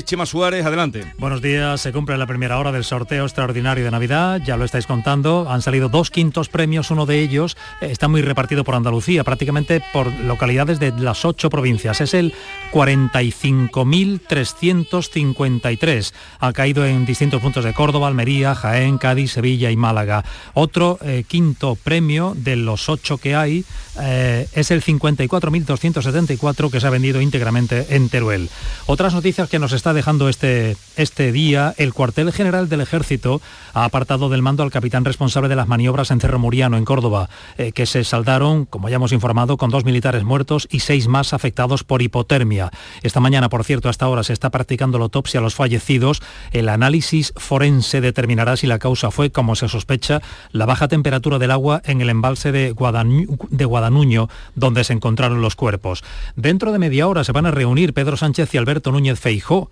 Chema Suárez, adelante. Buenos días, se cumple la primera hora del sorteo extraordinario de Navidad, ya lo estáis contando, han salido dos quintos premios, uno de ellos eh, está muy repartido por Andalucía, prácticamente por localidades de las ocho provincias, es el 45.353, ha caído en distintos puntos de Córdoba, Almería, Jaén, Cádiz, Sevilla y Málaga. Otro eh, quinto premio de los ocho que hay eh, es el 54.274 que se ha vendido íntegramente en Teruel. Otras noticias que nos está dejando este, este día, el cuartel general del ejército ha apartado del mando al capitán responsable de las maniobras en Cerro Muriano, en Córdoba, eh, que se saldaron, como ya hemos informado, con dos militares muertos y seis más afectados por hipotermia. Esta mañana, por cierto, hasta ahora se está practicando la autopsia a los fallecidos. El análisis forense determinará si la causa fue, como se sospecha, la baja temperatura del agua en el embalse de, de Guadanuño, donde se encontraron los cuerpos. Dentro de media hora se van a reunir Pedro Sánchez y Alberto Núñez Feijó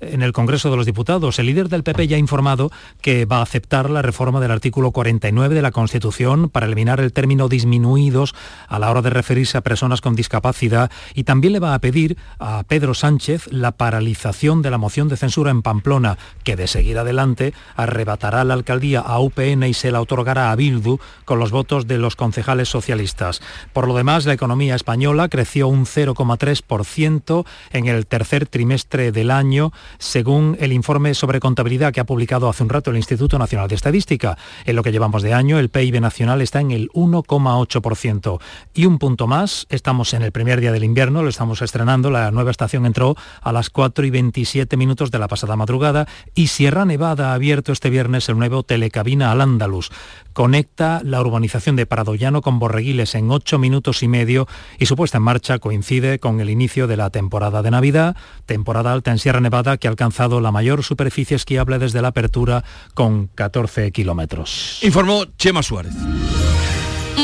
en el Congreso de los Diputados. El líder del PP ya ha informado que va a aceptar la reforma del artículo 49 de la Constitución para eliminar el término disminuidos a la hora de referirse a personas con discapacidad y también le va a pedir a Pedro Sánchez la paralización de la moción de censura en Pamplona, que de seguir adelante arrebatará la alcaldía a UPN y se la otorgará a Bildu con los votos de los concejales socialistas. Por lo demás, la economía española creció un 0,3% en el tercer trimestre del año, según el informe sobre contabilidad que ha publicado hace un rato el Instituto Nacional de Estadística. En lo que llevamos de año, el PIB nacional está en el 1,8%. Y un punto más, estamos en el primer día del invierno, lo estamos estrenando, la nueva estación entró a las 4 y 27 minutos de la pasada madrugada y Sierra Nevada ha abierto este viernes el nuevo telecabina al Andalus. Conecta la urbanización de Paradollano con Borreguiles en 8 minutos y medio y su puesta en marcha coincide con el inicio de la temporada de Navidad, temporada alta en Sierra Nevada que ha alcanzado la mayor superficie esquiable desde la apertura con 14 kilómetros. Informó Chema Suárez.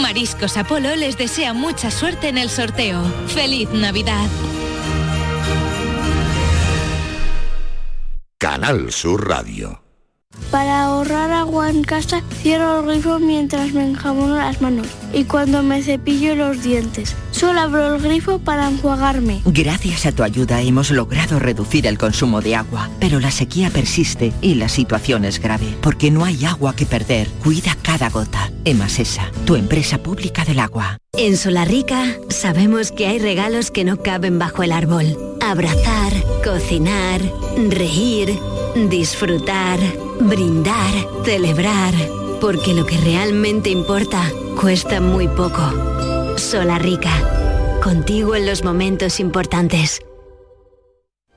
Mariscos Apolo les desea mucha suerte en el sorteo. ¡Feliz Navidad! Canal Sur Radio. Para ahorrar agua en casa, cierro el grifo mientras me enjabono las manos y cuando me cepillo los dientes. Solo abro el grifo para enjuagarme. Gracias a tu ayuda hemos logrado reducir el consumo de agua, pero la sequía persiste y la situación es grave, porque no hay agua que perder. Cuida cada gota. Emasesa, tu empresa pública del agua. En Solarrica sabemos que hay regalos que no caben bajo el árbol. Abrazar, cocinar, reír, disfrutar, brindar, celebrar, porque lo que realmente importa cuesta muy poco. Solarrica, contigo en los momentos importantes.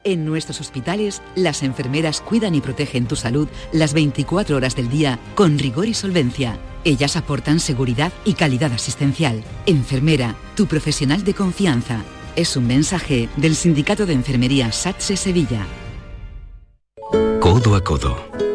En nuestros hospitales, las enfermeras cuidan y protegen tu salud las 24 horas del día con rigor y solvencia. Ellas aportan seguridad y calidad asistencial. Enfermera, tu profesional de confianza. Es un mensaje del Sindicato de Enfermería SATSE Sevilla. Codo a codo.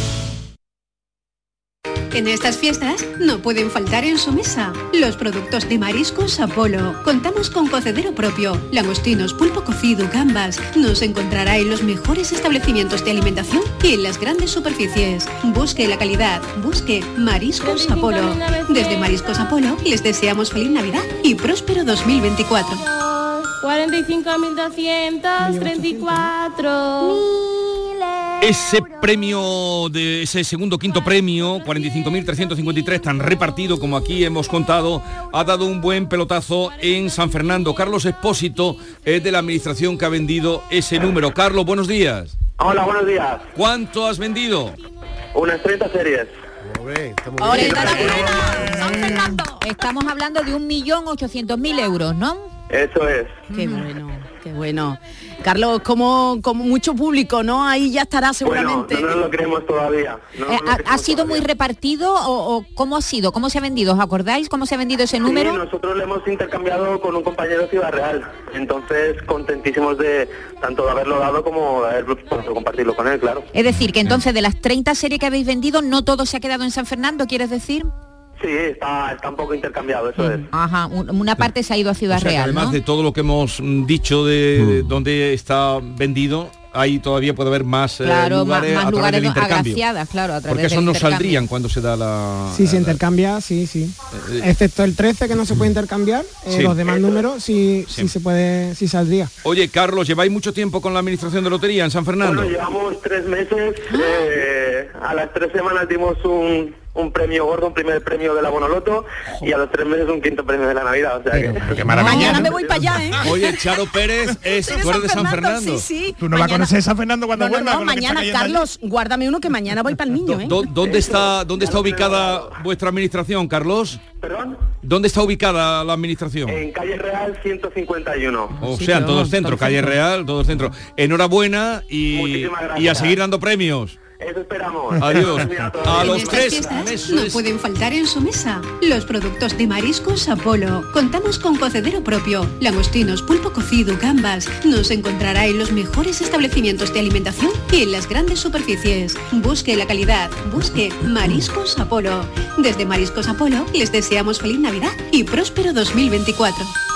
En estas fiestas no pueden faltar en su mesa los productos de Mariscos Apolo. Contamos con cocedero propio, langostinos, pulpo cocido, gambas. Nos encontrará en los mejores establecimientos de alimentación y en las grandes superficies. Busque la calidad, busque Mariscos Apolo. Desde Mariscos Apolo les deseamos feliz Navidad y próspero 2024. 45.234 ese premio de ese segundo quinto premio 45.353 tan repartido como aquí hemos contado ha dado un buen pelotazo en San Fernando. Carlos Espósito es de la administración que ha vendido ese número. Carlos buenos días. Hola buenos días. ¿cuánto has vendido? unas 30 series. Estamos hablando de un millón ochocientos mil euros, ¿no? Eso es. Qué bueno. Qué bueno. Carlos, como, como mucho público, ¿no? Ahí ya estará Bueno, seguramente. no nos lo creemos todavía. No Eh, nos lo ¿ha, creemos ha sido muy repartido o, o cómo ha sido? ¿Cómo se ha vendido? ¿Os acordáis cómo se ha vendido ese número? Sí, nosotros lo hemos intercambiado con un compañero de Ciudad Real. Entonces, contentísimos de tanto de haberlo dado como de haber podido compartirlo con él, claro. Es decir, que entonces de las 30 series que habéis vendido, no todo se ha quedado en San Fernando, ¿quieres decir? Sí, está, está un poco intercambiado, eso es. Ajá, un- una parte se ha ido a Ciudad O sea, que Real, además ¿no? de todo lo que hemos mm, dicho de dónde está vendido, ahí todavía puede haber más eh, Claro, lugares más a través lugares del intercambio. agraciadas, claro, a través Porque esos no saldrían cuando se da la... Si se intercambia, sí, sí. eh, Excepto el 13 que no se puede intercambiar, eh, Sí. los demás números sí, sí se puede, sí saldría. Oye, Carlos, ¿lleváis mucho tiempo con la administración de lotería en San Fernando? Bueno, llevamos tres meses. eh, a las tres semanas dimos un, un premio gordo, un primer premio de la Bonoloto y a los tres meses un quinto premio de la Navidad. O sea que... Mañana me voy para allá, ¿eh? Oye, Charo Pérez, es, tú eres de San Fernando. Sí, sí. Tú no vas a conocer San Fernando cuando No, no, mañana, allí. Carlos, guárdame uno que mañana voy para el niño, ¿eh? ¿Dó- ¿Dónde está, ¿Dónde está ubicada vuestra administración, Carlos? ¿Perdón? ¿Dónde está ubicada la administración? En calle Real 151. O sea, en todo el centro, calle Real, todo el centro. Enhorabuena y, y a seguir dando premios. Eso esperamos. Adiós. A En los estas tres no pueden faltar en su mesa los productos de mariscos Apolo. Contamos con cocedero propio, langostinos, pulpo cocido, gambas. Nos encontrará en los mejores establecimientos de alimentación y en las grandes superficies. Busque la calidad, busque Mariscos Apolo. Desde Mariscos Apolo les deseamos feliz Navidad y próspero 2024.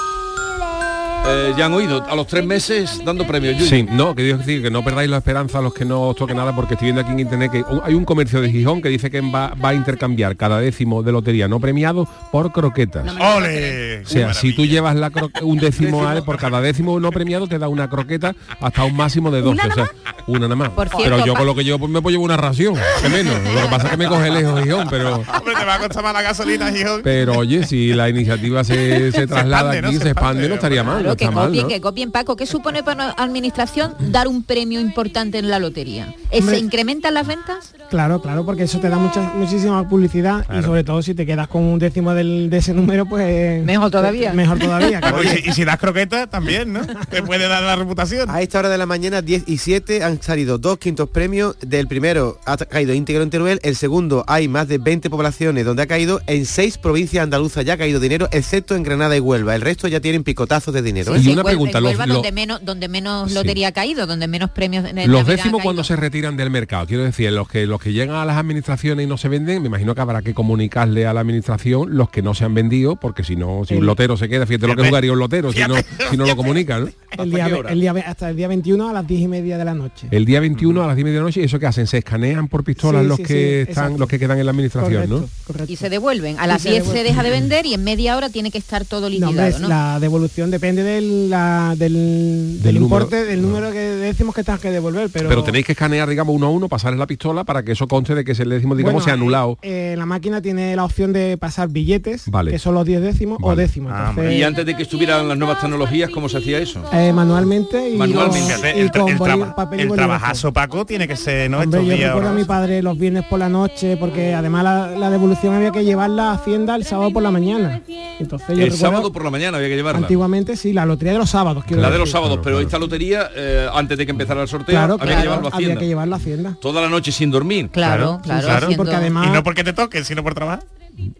Eh, ya han oído, a los tres meses dando premios. Yuyu. Sí, no, que digo decir que no perdáis la esperanza a los que no os toque nada, porque estoy viendo aquí en internet que un- hay un comercio de Gijón que dice que va, va a intercambiar cada décimo de lotería no premiado por croquetas. ¡Ole! O sea, si tú llevas la un décimo a- por cada décimo no premiado te da una croqueta hasta un máximo de 12, o sea, una nada más. Por pero cierto, yo con lo que llevo pues me puedo llevar una ración, que menos. Lo que pasa es que me coge lejos Gijón, pero Hombre, te va a costar más la gasolina, Gijón. pero oye, si la iniciativa se, se traslada expande, ¿no? aquí, Se se expande, no estaría mal, no que mal, copien, ¿no? que copien Paco. ¿Qué supone para una administración dar un premio importante en la lotería? ¿Eh, ¿Se Hombre. incrementan las ventas? Claro, claro, porque eso te da mucha, muchísima publicidad y sobre todo si te quedas con un décimo del, de ese número, pues... Mejor todavía. Mejor todavía. claro. Y si das croquetas también, ¿no? Te puede dar la reputación. A esta hora de la mañana, 10 y 7, han salido dos quintos premios. Del primero ha caído íntegro en Teruel, el segundo hay más de 20 poblaciones donde ha caído, en seis provincias andaluzas ya ha caído dinero, excepto en Granada y Huelva. El resto ya tienen picotazos de dinero. ¿Eh? Sí, Huelva- en Huelva donde menos, donde menos lotería ha caído, donde menos premios de Los décimos cuando se retiran del mercado, quiero decir, los que los que llegan a las administraciones y no se venden, me imagino que habrá que comunicarle a la administración los que no se han vendido, porque si no, si un lotero se queda, fíjate lo que jugaría un lotero, si no, si no lo comunican. ¿no? El día, el día, hasta el día 21 a las 10 y media de la noche. El día 21 a las 10 de la noche, ¿y eso que hacen? Se escanean por pistolas Sí, los sí, que sí, están, exacto. los que quedan en la administración, ¿no? Y se devuelven. A las se 10 se deja de vender y en media hora tiene que estar todo liquidado, la devolución depende del, la- del, del Del número. importe, del número que decimos que tengas que devolver, pero... Pero, tenéis que escanear, digamos, uno a uno, pasarle la pistola para que eso conste de que ese décimo, digamos, Bueno, se ha anulado. eh, la máquina tiene la opción de pasar billetes, Vale. que son los 10 décimos o décimos. entonces, Y antes de que estuvieran las nuevas tecnologías, ¿cómo se hacía eso? eh, manualmente y, Manualmente. el, tra- con el boli- traba- papel y el trabajazo, Paco, tiene que ser, ¿no? Hombre, Estos yo días. recuerdo a mi padre los viernes por la noche, porque además la, la devolución había que llevarla a Hacienda el sábado por la mañana. Entonces yo El recuerdo- sábado por la mañana había que llevarla. Antiguamente sí, la lotería de los sábados. quiero La de los sábados, pero esta lotería, eh, antes de que empezara el sorteo, Claro, había claro, que llevarlo a había Hacienda. que llevarlo a Hacienda. Toda la noche sin dormir. Claro, claro, porque además- Y no porque te toque, sino por trabajar.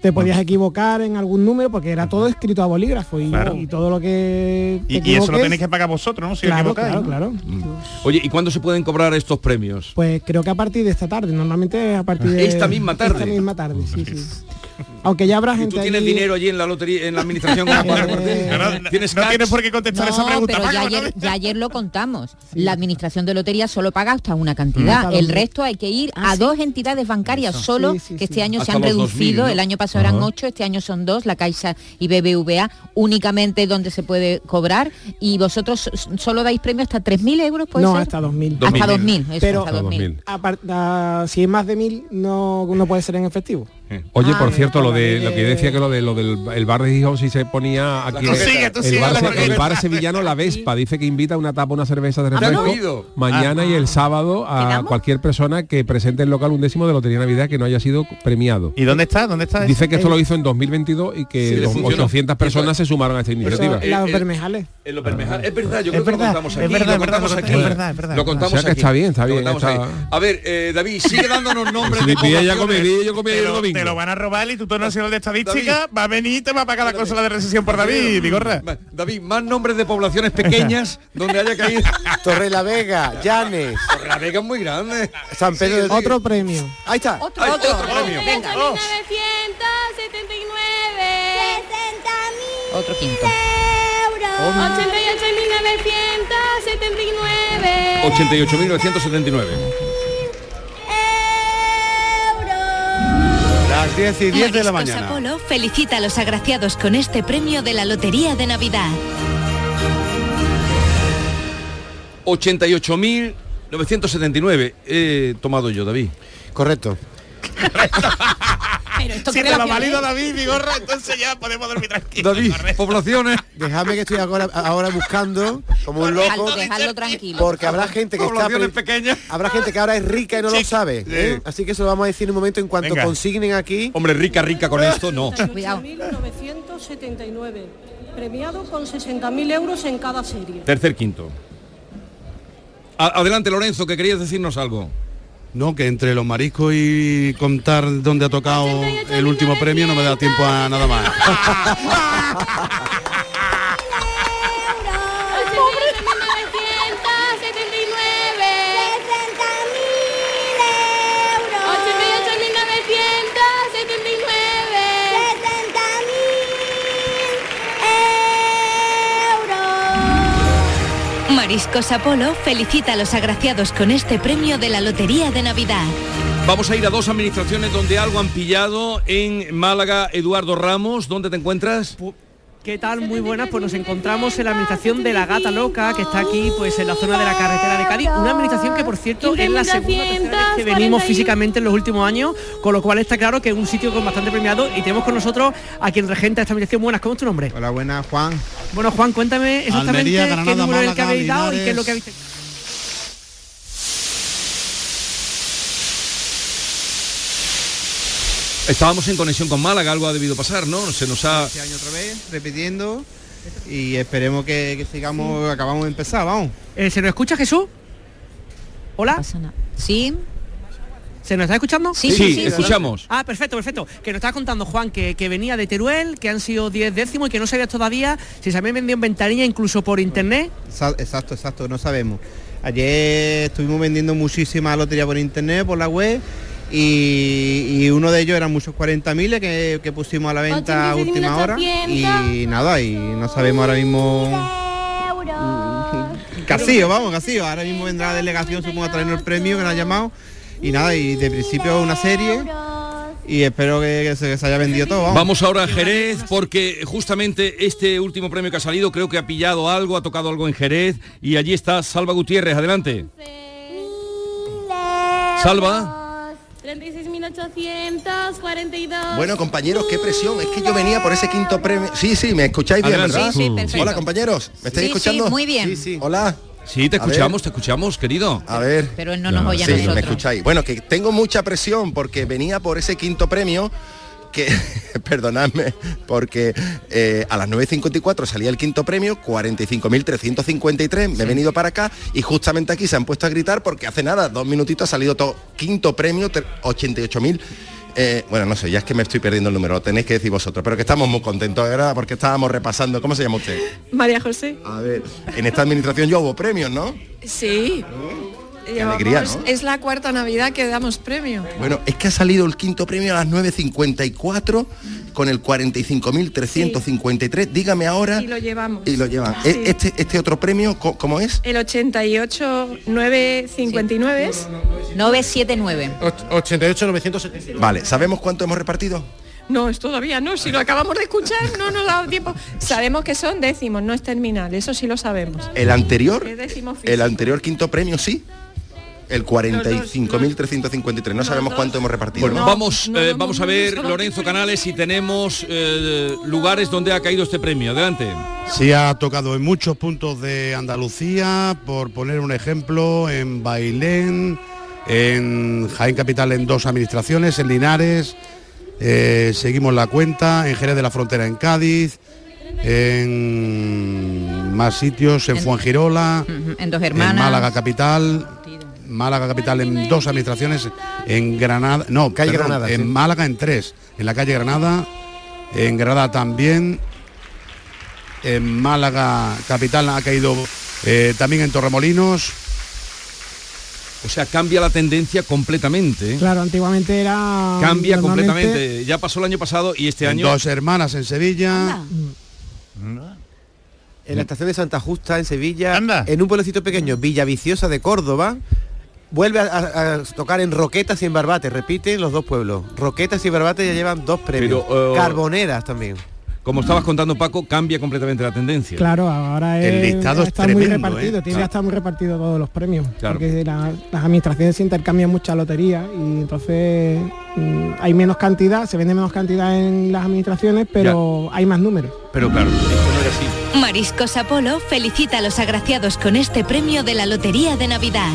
Te podías equivocar en algún número porque era todo escrito a bolígrafo y, Claro. y todo lo que te Y, y eso lo tenéis que pagar vosotros, ¿no? Si Claro, equivocáis, claro, ¿no? claro. Oye, ¿y cuándo se pueden cobrar estos premios? Pues creo que a partir de esta tarde, normalmente a partir de Esta misma tarde. Esta misma tarde, sí, sí. Aunque ya habrá ¿Y gente tú tienes allí- dinero allí en la lotería, en la administración? ¿Tienes no tienes por qué contestar esa No, pregunta, pero ya ayer, ¿no? ya ayer lo contamos. La administración de lotería solo paga hasta una cantidad. El 2000. resto hay que ir a dos entidades bancarias solo, Sí, sí, que sí. este año Hasta se han reducido. 2000, ¿no? El año pasado eran Ajá. ocho, este año son dos, la Caixa y BBVA, únicamente donde se puede cobrar. Y vosotros solo dais premio hasta 3.000 euros, ¿puede No, ser? hasta 2000. Hasta 2.000, eso, Pero hasta 2.000. apar- ah, si es más de 1000 no, no puede ser en efectivo. Oye, Ah, por cierto, lo de lo que yo decía que lo de lo del el bar de Gijón si se ponía aquí Tú sigue, tú el, sigue, bar, el bar sevillano La Vespa dice que invita una tapa una cerveza de ¿Lo han refresco mañana Ah. y el sábado a ¿Quedamos? cualquier persona que presente el local un décimo de Lotería Navidad que no haya sido premiado. ¿Y dónde está? ¿Dónde está? Dice que esto lo hizo en 2022 y que Sí, le dos- funcionó. 800 personas se sumaron a esta iniciativa. en eh, Bermejales. En los Bermejales. Es verdad, yo Es creo que verdad, lo contamos es aquí. verdad, lo es verdad, contamos es aquí. verdad, es verdad. Lo contamos O sea que aquí. está bien, está bien. A ver, eh, David, sigue dándonos nombres de ya comí, yo comí el domingo. te lo van a robar el Instituto Nacional de Estadística, va a venir y te va a pagar la consola de recesión por David, Vigorra. Va, David, más nombres de poblaciones pequeñas donde haya caído. Torre la Vega, Llanes, La Vega es muy grande. San Pedro del Otro premio. Ahí está. Otro, Ay, otro. otro premio. Venga, 979. otro quinto. 88.979. 88.979. Las 10 y 10 de la mañana. Apolo felicita a los agraciados con este premio de la Lotería de Navidad. 88.979. He tomado yo, David. Correcto. Pero esto Si te lo es? David, Vigorra, entonces ya podemos dormir tranquilos. David, Vigorra. poblaciones. Déjame que estoy ahora, ahora buscando como un loco. tranquilo. Porque habrá gente que está pequeñas. habrá gente que ahora es rica y no lo sabe. ¿eh? Así que eso lo vamos a decir en un momento en cuanto Venga. consignen aquí. Hombre, rica, rica con esto, no. Cuidado. 979, premiado con 60.000 euros en cada serie. Tercer quinto. A- adelante, Lorenzo, que querías decirnos algo. No, que entre los mariscos y contar dónde ha tocado el último premio no me da tiempo a nada más. Mariscos Apolo felicita a los agraciados con este premio de la Lotería de Navidad. Vamos a ir a dos administraciones donde algo han pillado. En Málaga, Eduardo Ramos, ¿dónde te encuentras? ¿Qué tal? Muy buenas, pues nos encontramos en la administración de la Gata Loca, que está aquí pues en la zona de la carretera de Cádiz, una administración que por cierto es la segunda tercera vez que venimos físicamente en los últimos años, con lo cual está claro que es un sitio con bastante premiado y tenemos con nosotros a quien regenta esta administración. Buenas, ¿cómo es tu nombre? Hola, buenas, Juan. Bueno, Juan, cuéntame exactamente Almería, qué número es el que habéis dado y qué es lo que habéis Estábamos en conexión con Málaga, algo ha debido pasar, ¿no? Se nos ha... Este año otra vez, repitiendo. Y esperemos que, que sigamos, acabamos de empezar, vamos. Eh, ¿Se nos escucha Jesús? ¿Hola? ¿Sí? ¿Se nos está escuchando? Sí, Sí, sí, sí, sí. escuchamos. Ah, perfecto, perfecto. Que nos estaba contando Juan que, que venía de Teruel, que han sido 10 décimos y que no sabías todavía si se habían vendido en ventanilla incluso por internet. Exacto, exacto, no sabemos. Ayer estuvimos vendiendo muchísimas loterías por internet, por la web. Y, y uno de ellos eran muchos 40.000 que, que pusimos a la venta a última hora. Y nada, y no sabemos ahora mismo... Casillo, vamos, Casillo. Ahora mismo vendrá la delegación, supongo, a traernos el premio que nos ha llamado. Y nada, y de principio una serie. Y espero que, que se, que se haya vendido todo. Vamos. Vamos ahora a Jerez porque justamente este último premio que ha salido creo que ha pillado algo, ha tocado algo en Jerez y allí está Salva Gutiérrez, adelante. Salva. 36.842. Bueno, compañeros, qué presión. Es que yo venía por ese quinto premio. Sí, sí, me escucháis bien, Adelante. ¿verdad? Sí, sí, perfecto. Hola, compañeros. ¿Me estáis Sí, sí, escuchando? muy bien. Sí, sí. Hola. Sí, te escuchamos, te escuchamos, querido. A ver. Pero él no nos oye sí, nosotros. me escucháis. Bueno, que tengo mucha presión porque venía por ese quinto premio que, perdonadme, porque eh, a las 9.54 salía el quinto premio, 45.353, me he venido para acá y justamente aquí se han puesto a gritar porque hace nada, dos minutitos ha salido todo, quinto premio, ter- 88.000. eh, bueno, no sé, ya es que me estoy perdiendo el número, lo tenéis que decir vosotros, pero que estamos muy contentos, ¿verdad? Porque estábamos repasando, ¿cómo se llama usted? María José. A ver, en esta administración yo hubo premios, ¿no? Sí. Llevamos- alegría, ¿no? Es la cuarta Navidad que damos premio. Bueno, es que ha salido el quinto premio a las 9.54 con el 45.353. Dígame ahora. Y lo llevamos. Y lo llevan. Sí. E- Este, este otro premio, ¿cómo es? El 88 959 es 979. 88 970. Vale, ¿sabemos cuánto hemos repartido? No, es todavía no, si lo acabamos de escuchar no nos ha dado tiempo. Sabemos que son décimos, no es terminal, eso sí lo sabemos. El anterior, el anterior quinto premio, sí. El 45.353. No sabemos cuánto hemos repartido. Bueno, ¿no? vamos, eh, vamos a ver, Lorenzo Canales, si tenemos eh, lugares donde ha caído este premio. Adelante. Sí ha tocado en muchos puntos de Andalucía, por poner un ejemplo, en Bailén, en Jaén Capital en dos administraciones, en Linares, eh, seguimos la cuenta, en Jerez de la Frontera en Cádiz, en más sitios, en Fuengirola, En dos en hermanas. Málaga Capital, Málaga Capital en dos administraciones, en Granada, no, Calle perdón, Granada, en sí. Málaga en tres, en la calle Granada, en Granada también, en Málaga Capital ha caído eh, también en Torremolinos. O sea, cambia la tendencia completamente. ¿eh? Claro, antiguamente era... Cambia normalmente- completamente. Ya pasó el año pasado y este en año... Dos hermanas en Sevilla. En la estación de Santa Justa, en Sevilla, en un pueblecito pequeño, Villaviciosa de Córdoba, vuelve a, a- a tocar en Roquetas y en Barbate, repiten los dos pueblos. Roquetas y Barbate ya llevan dos premios. Pero, eh, Carboneras también. Como estabas contando, Paco, cambia completamente la tendencia. Claro, ahora es, El listado es está muy repartido, ¿eh? tiene que estar muy repartido todos los premios, Claro. porque la- las administraciones se intercambian mucha lotería y entonces mm, hay menos cantidad, se vende menos cantidad en las administraciones, pero hay más números. Pero claro, esto no era así. Mariscos Apolo felicita a los agraciados con este premio de la Lotería de Navidad.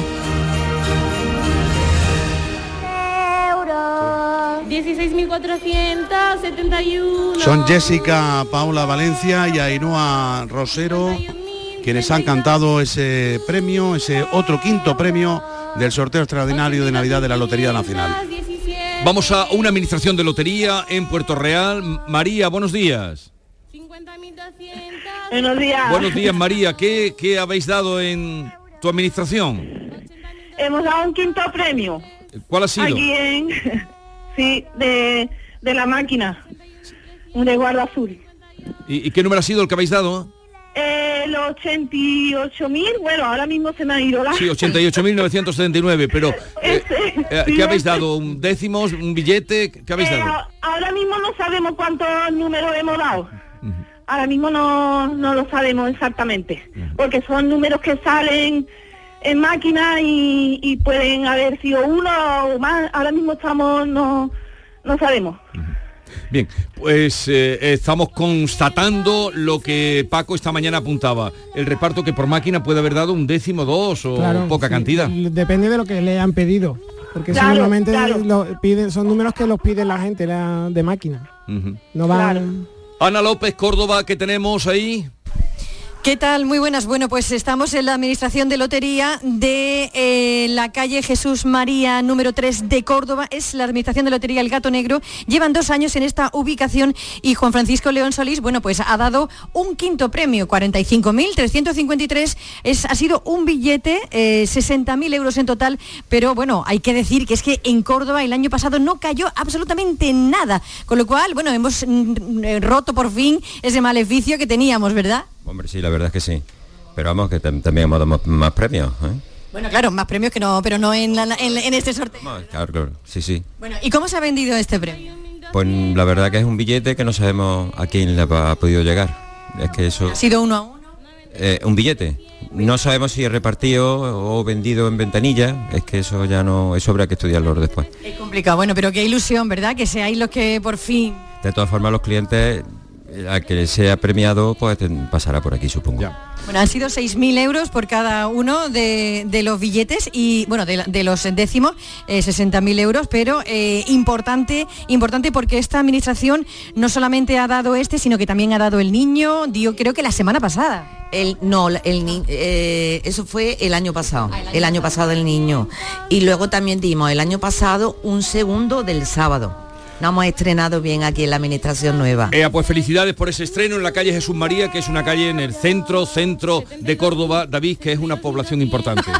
16.471. Son Jessica Paula Valencia y Ainhoa Rosero quienes han cantado ese premio, ese otro quinto premio del sorteo extraordinario de Navidad de la Lotería Nacional. Vamos a una administración de lotería en Puerto Real. María, buenos días. Buenos días. Buenos días, María. ¿Qué, qué habéis dado en tu administración? Hemos dado un quinto premio. ¿Cuál ha sido? Aquí en... Sí, de, de la máquina. De guarda azul. ¿Y, y qué número ha sido el que habéis dado? Eh, los 88.000, bueno, ahora mismo se me ha ido la... Sí, 88.979, pero eh, eh, ¿qué habéis dado? ¿Un décimos? ¿Un billete? ¿Qué habéis Eh, dado? ahora mismo no sabemos cuántos números hemos dado. Ahora mismo no, no lo sabemos exactamente. Porque son números que salen en máquina y, y pueden haber sido uno o más. Ahora mismo estamos, no, no sabemos. Bien, pues eh, estamos constatando lo que Paco esta mañana apuntaba. El reparto que por máquina puede haber dado un décimo, dos o Claro, poca sí, cantidad. Depende de lo que le han pedido, porque Claro, normalmente claro. piden, son números que los pide la gente la, de máquina. No van... Ana López, Córdoba, ¿qué tenemos ahí? ¿Qué tal? Muy buenas. Bueno, pues estamos en la Administración de Lotería de eh, la calle Jesús María número 3 de Córdoba. Es la Administración de Lotería El Gato Negro. Llevan dos años en esta ubicación y Juan Francisco León Solís, bueno, pues ha dado un quinto premio, 45.353. Es, ha sido un billete, eh, 60.000 euros en total, pero bueno, hay que decir que es que en Córdoba el año pasado no cayó absolutamente nada. Con lo cual, bueno, hemos mm, eh, roto por fin ese maleficio que teníamos, ¿verdad? Hombre, sí, la verdad es que sí. Pero vamos, que tam- también hemos dado más, más premios. ¿eh? Bueno, claro, más premios que no, pero no en, la- en- en este sorteo. Claro, claro, sí, sí. Bueno, ¿y cómo se ha vendido este premio? Pues la verdad que es un billete que no sabemos a quién le ha podido llegar. Es que eso... ¿Ha sido uno a uno? Eh, un billete. No sabemos si es repartido o vendido en ventanilla. Es que eso ya no... Eso habrá que estudiarlo después. Es complicado, bueno, pero qué ilusión, ¿verdad? Que seáis los que por fin... De todas formas, los clientes, a que sea premiado, pues ten- pasará por aquí, supongo. Bueno, han sido 6.000 euros por cada uno de, de los billetes y, bueno, de, los décimos, eh, 60.000 euros, pero eh, importante, importante porque esta administración no solamente ha dado este, sino que también ha dado el niño, dio creo que la semana pasada. El, no, el, ni- eh, eso fue el año pasado, el año pasado el niño. Y luego también dimos el año pasado un segundo del sábado. Nos hemos estrenado bien aquí en la administración nueva. Eh, pues felicidades por ese estreno en la calle Jesús María, que es una calle en el centro, centro de Córdoba, David, que es una población importante.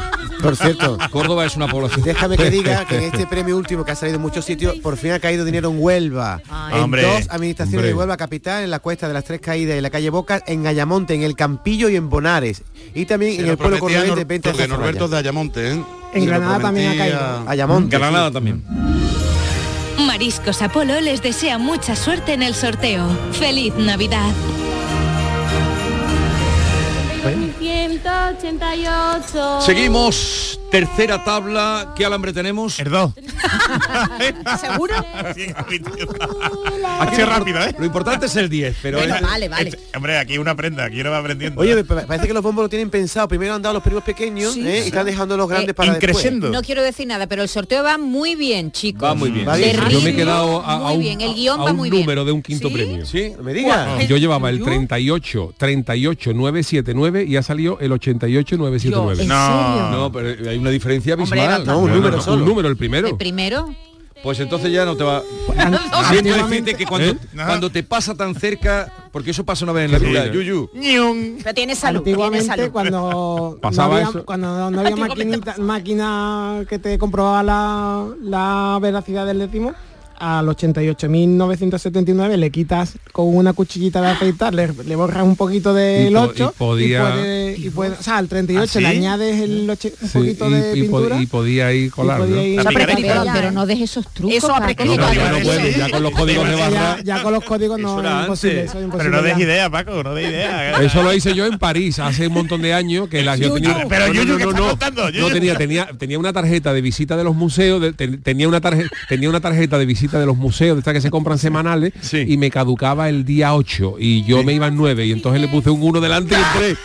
Por cierto, Córdoba es una población. Déjame que diga que en este premio último que ha salido en muchos sitios, por fin ha caído dinero en Huelva. en Hombre, dos administraciones hombre. de Huelva Capital, en la Cuesta de las Tres Caídas, en la calle Boca, en Ayamonte, en el Campillo y en Bonares. Y también en el pueblo cordobés de Ventas porque Norberto es de Ayamonte, ¿eh? En Y Granada también ha caído. Ayamonte. Granada sí. también. Mariscos Apolo les desea mucha suerte en el sorteo. ¡Feliz Navidad! 188. Seguimos Tercera tabla, ¿qué alambre tenemos? El 2. ¿Seguro? Ha sido rápido, ¿eh? Lo importante es el 10, pero Venga, este- vale, vale. Este- hombre, aquí uno aprende, aquí uno va aprendiendo. Oye, pa- parece que los bombos lo tienen pensado. Primero han dado los primos pequeños Sí. ¿eh? y están dejando los grandes Eh, para después. No quiero decir nada, pero el sorteo va muy bien, chicos. Va muy bien. Va bien. De Yo me he quedado a, a un, bien, el guion a va un muy bien. número de un quinto ¿Sí? premio. ¿Sí? Me digas. Yo llevaba el 38, 38, 979 y ha salido el 88, 979. ¿En No, serio? no, pero hay una diferencia Hombre, abismal. no, un No, número no, solo. Un número, el primero. ¿El primero? Pues entonces ya no te va. Siento decirte que cuando, ¿Eh? cuando te pasa tan cerca, porque eso pasa una vez en la vida, ¿no? Yuyu. Pero tiene salud, tiene Antiguamente salud. cuando Pasaba no había, eso. cuando no había maquinita, máquina que te comprobaba la, la veracidad del décimo, al 88.979 le quitas con una cuchillita de afeitar, le, le borras un poquito del Y po- 8 y podía- puede- y puede- o sea, al 38 ¿Ah, le añades el ocho- un Sí, poquito y, de y po- pintura. y podía ir colar, podía ¿no? ir- Pero, no dejes esos trucos. Eso aprecrito. No, puede, ya con los códigos de barra. ya con los códigos no Eso es imposible, antes. eso es Pero no des ya. idea, Paco, no des idea. Eso lo hice yo en París hace un montón de años que la yo tenía Pero no, no, no, tenía tenía tenía una tarjeta de visita de los museos, de- ten- tenía una tarjeta tenía una tarjeta de visita de los museos de estas que se compran semanales Sí. y me caducaba el día 8 y yo me iba en 9 y entonces le puse un 1 delante y entré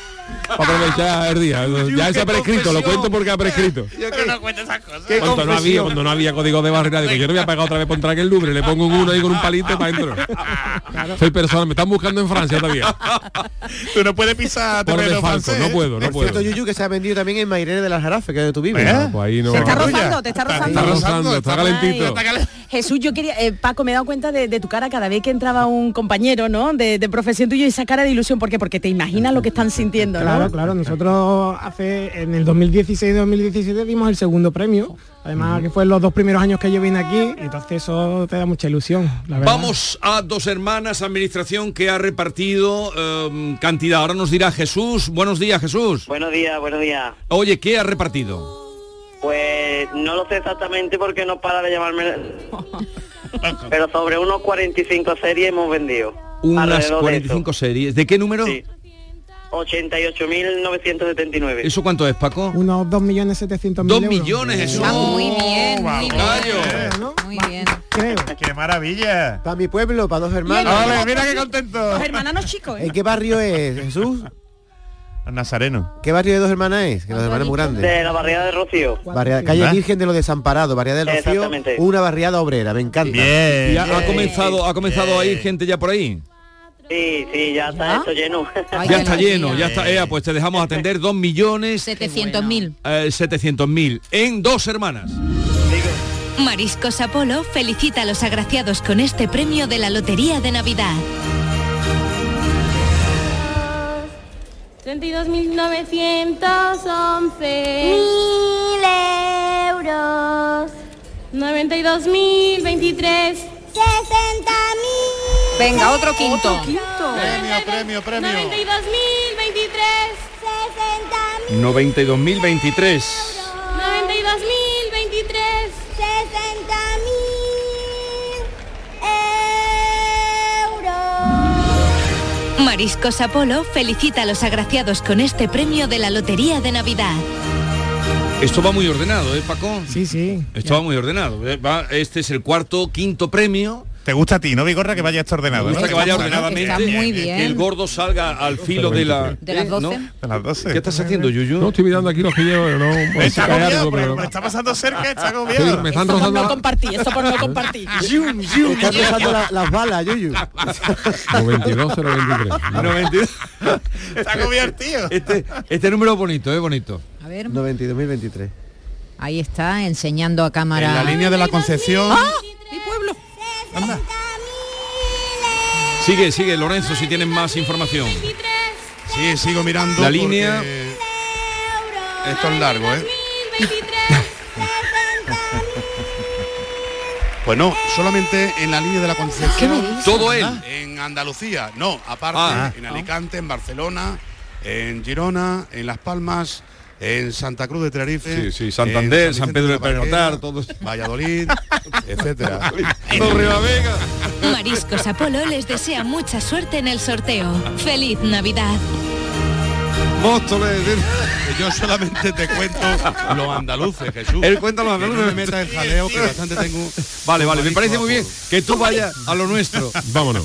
aprovechar el día. Ya se ha prescrito, lo cuento porque ha prescrito. Pero no cuentes esas cosas. ¿Qué Cuando no había, cuando no había código de barrera, digo, yo no voy a pagar otra vez por entrar en el Louvre, le pongo un 1 ahí con un palito para adentro. Soy personal, me están buscando en Francia todavía. Tú no puedes pisar Por defalco, francés. no puedo, no puedo. Yuyu, que se ha vendido también en Mairene de las Jarafes, que es donde tú vives. ¿Eh? Pues ahí no. Te está rozando, te está rozando. Está rozando, está calentito. Ay, Jesús, yo quería, eh, Paco, me he dado cuenta de, de tu cara cada vez que entraba un compañero, ¿no? De, de profesión tuyo y esa cara de ilusión, ¿por qué? Porque te imaginas lo que están sintiendo, ¿no? Claro, claro. Nosotros hace en el 2016-2017 dimos el segundo premio. Además que fue los dos primeros años que yo vine aquí, entonces eso te da mucha ilusión. La verdad. Vamos a dos hermanas, administración que ha repartido eh, cantidad. Ahora nos dirá Jesús. Buenos días, Jesús. Buenos días, buenos días. Oye, ¿qué ha repartido? Pues no lo sé exactamente porque no para de llamarme. Pero sobre unos 45 series hemos vendido. Unas Alrededor de 45 series. ¿De qué número? Sí. 88.979. ¿Eso cuánto es, Paco? Unos 2.700.000 Dos euros. millones, Jesús. Está muy bien, muy bien. Gallo. Muy bien. Creo. ¡Qué maravilla! Para mi pueblo, para dos hermanos. ¡Ole, mira qué contento! Los hermanos chicos, ¿eh? ¿En qué barrio es, Jesús? Nazareno. ¿Qué barrio de dos hermanas es? Que los hermanos es muy grande. De la barriada de Rocío. Barriada- calle ¿Ah? Virgen de los Desamparados, barriada del Rocío, Exactamente. una barriada obrera, me encanta. Bien. Ya ha comenzado, ha comenzado a ir gente ya por ahí. Sí, sí, ya está esto lleno. Ay, Ya está lleno, ya está. Ea, pues te dejamos atender 2 millones 700.000. eh, 700 mil en dos hermanas. Mariscos Apolo felicita a los agraciados con este premio de la Lotería de Navidad. 32.911 Mil euros 92.023 60.000 Venga, otro quinto. Premio, premio, premio. 92.023 60.000 92 mil 23. 92.023 60.000 euros Mariscos Apolo felicita a los agraciados con este premio de la Lotería de Navidad. Esto va muy ordenado, ¿eh, Paco? Sí, sí. Esto va muy ordenado. eh, este es el cuarto, quinto premio. ¿Te gusta a ti, no, Vigorra, que vaya esto ordenado? Me gusta ¿no? que vaya Está ordenadamente. muy eh, bien. Que el gordo salga al filo de la... De las ¿eh? 12. ¿no? De las 12. ¿Qué estás haciendo, Yuyu? No estoy mirando aquí los que llevo, no. Está cae agobiado, algo, pero pero- me está pasando cerca, está Sí, agobiado. me están Eso por rozando no la- compartir, eso por no compartir. Están rozando la- las balas, Yuyu. 92 023. 92. Está agobiado tío. Este, este número es bonito, es bonito. A ver, 92.023. ahí está, enseñando a cámara. En la línea de la Concepción. ¡Ah! Sigue, sigue, Lorenzo, si tienen más información. Sí, sigo mirando. La porque línea. Esto es largo, ¿eh? Pues no, solamente en la línea de la Concepción. Todo él. En Andalucía, no, aparte Ah. en Alicante, en Barcelona, en Girona, en Las Palmas, en Santa Cruz de Tenerife, Sí, sí, Santander, San Pedro de Pernoctar, todos. Valladolid, etcétera. Torrelavega. Mariscos Apolo les desea mucha suerte en el sorteo. ¡Feliz Navidad! Móstoles. Yo solamente te cuento los andaluces, Jesús. Él cuenta los Que andaluces. No me metas en jaleo, que bastante tengo. Vale, vale, me parece muy bien que tú vayas a lo nuestro. Vámonos.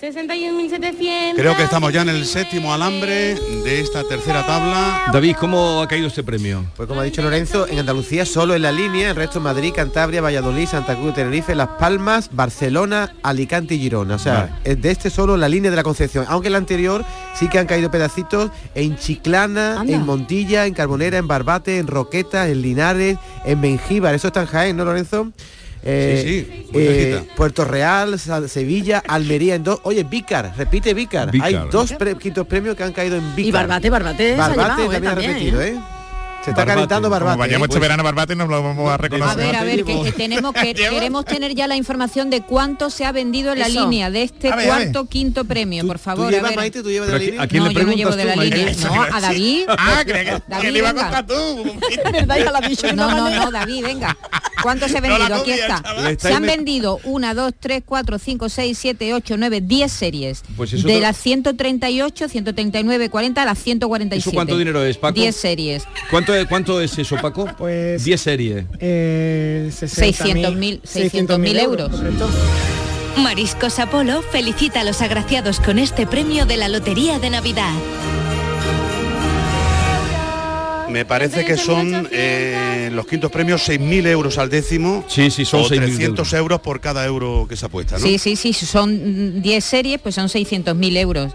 61.700. Creo que estamos ya en el séptimo alambre de esta tercera tabla. David, ¿cómo ha caído este premio? Pues como ha dicho Lorenzo, en Andalucía solo en la línea, el resto Madrid, Cantabria, Valladolid, Santa Cruz, Tenerife, Las Palmas, Barcelona, Alicante y Girona. O sea, Vale. es de este solo la línea de la Concepción. Aunque en la anterior sí que han caído pedacitos en Chiclana, Anda. en Montilla, en Carbonera, en Barbate, en Roqueta, en Linares, en Mengíbar. Eso está en Jaén, ¿no, Lorenzo? Eh, Sí, sí, muy eh. Puerto Real, Sevilla, Almería en dos. Oye, Vícar, repite Vícar. Hay dos pre- quintos premios que han caído en Vícar. Y Barbate, Barbate, se ha Barbate llevado, eh, también ha repetido, ¿eh? Se está calentando Barbate. Como vayamos ¿eh? este verano a Barbate nos lo vamos a A reconocer. ver, a ver, que, que tenemos que queremos tener ya la información de cuánto se ha vendido en la Eso. línea de este A ver, a cuarto quinto premio, por favor. ¿Tú llevas, a ver. Maite? ¿Tú llevas de la ¿a línea? a quién no, le yo no llevo de la línea. No, a a David. Ah, creía que, David, que le iba a contar tú. No, no, no, David, venga. ¿Cuánto se ha No vendido? Aquí está. Se han vendido 1, 2, 3, 4, 5, 6, 7, 8, 9, 10 series. Pues eso de te- las 138, 139, 40 a las 147. ¿Eso cuánto dinero es, Paco? 10 series. ¿Cuánto, es- ¿Cuánto es eso, Paco? Pues 10 series. eh, 600.000 600.000 euros. correcto. Mariscos Apolo felicita a los agraciados con este premio de la Lotería de Navidad. Me parece que son eh, los quintos premios 6.000 euros al décimo. Sí, sí, son o 6.000 300 euros por cada euro que se apuesta, ¿no? Sí, sí, sí, son mm, 10 series, pues son 600.000 euros.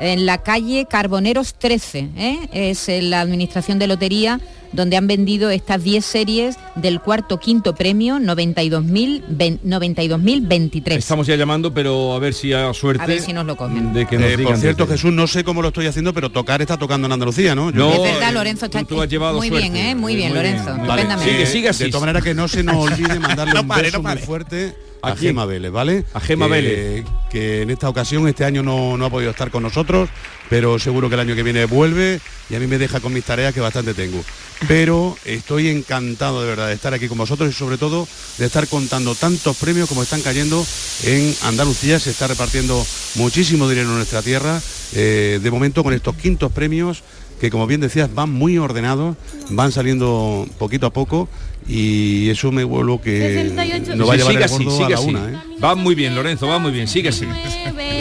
En la calle Carboneros 13, ¿eh? es eh, la administración de lotería donde han vendido estas 10 series del cuarto quinto premio 92.000 ven- 92.023. Estamos ya llamando, pero a ver si hay suerte. A ver si nos lo cogen. De que nos Eh, digan por cierto, Jesús, no sé cómo lo estoy haciendo, pero tocar está tocando en Andalucía, ¿no? No, es verdad, Lorenzo, está tú has llevado muy suerte. bien, ¿eh? Muy bien, Muy bien, Lorenzo, muy bien. estupendamente. Sigue, sigue así. De todas maneras que no se nos olvide mandarle No un pare, beso no muy fuerte ¿A a? Gema Vélez, ¿vale? A Gema que, Vélez. Que en esta ocasión, este año no, no ha podido estar con nosotros, pero seguro que el año que viene vuelve y a mí me deja con mis tareas que bastante tengo. Pero estoy encantado de verdad de estar aquí con vosotros y sobre todo de estar contando tantos premios como están cayendo en Andalucía. Se está repartiendo muchísimo dinero en nuestra tierra. eh, de momento con estos quintos premios que como bien decías van muy ordenados, van saliendo poquito a poco y eso me vuelvo que 68. nos va a Sí, llevar sigue el así, gordo sigue a la así. una, ¿eh? Va muy bien, Lorenzo, va muy bien, sigue así.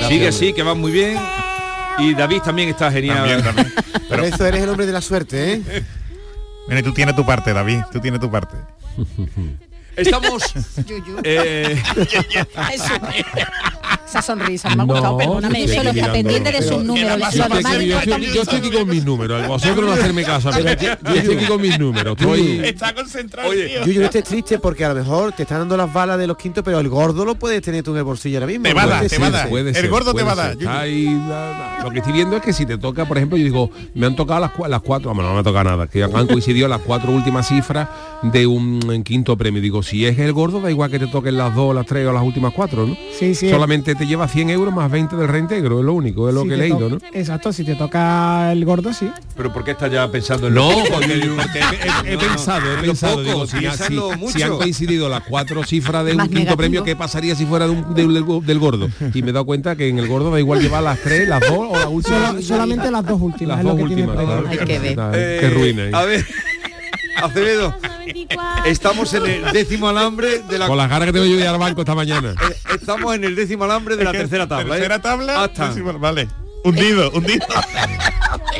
Sigue así, que va muy bien. Y David también está genial. También, también. Pero, Lorenzo, eres el hombre de la suerte, ¿eh? mira, tú tienes tu parte, David. Tú tienes tu parte. Estamos. eh, Esa sonrisa, me ha gustado, No, perdóname. Eso lo está pendiente de sus números. Yo, estoy- yo estoy, yo estoy aquí con mis números, vosotros no hacerme caso, pero yo estoy aquí con mis números. Estoy, Está concentrado, Oye, no estés triste porque a lo mejor te están dando las balas de los quintos, pero el gordo lo puedes tener tú en el bolsillo ahora mismo. Te va a dar, te va a dar. El ser, gordo te va a dar. Lo que estoy viendo es que si te toca, por ejemplo, yo digo, me han tocado las, las cuatro, bueno, no me toca nada, que han coincidido las cuatro últimas cifras de un quinto premio. Digo, si es el gordo, da igual que te toquen las dos, las tres o las últimas cuatro, ¿no? Sí, sí. Solamente te lleva 100 euros más 20 del reintegro, es lo único, es lo Si que he leído, ¿no? Exacto, si te toca el gordo, sí. pero ¿por qué estás ya pensando en No, lo- porque, porque he, he- he No, no, pensado, he pensado, poco, digo, si, si- mucho. si han coincidido las cuatro cifras de un quinto negativo. premio, ¿qué pasaría si fuera de un- del, del- del gordo? Y me he dado cuenta que en el gordo da igual llevar las tres, las dos o las últimas. Solo- solamente las dos últimas. las dos últimas. Hay que ver. Eh, Qué ruina. A ver, Acevedo, estamos en el décimo alambre de la. Con las ganas que tengo yo de ir al banco esta mañana. eh, Estamos en el décimo alambre de la tercera tabla. ¿eh? Tercera tabla. Hasta. décimo- Vale. Hundido, hundido.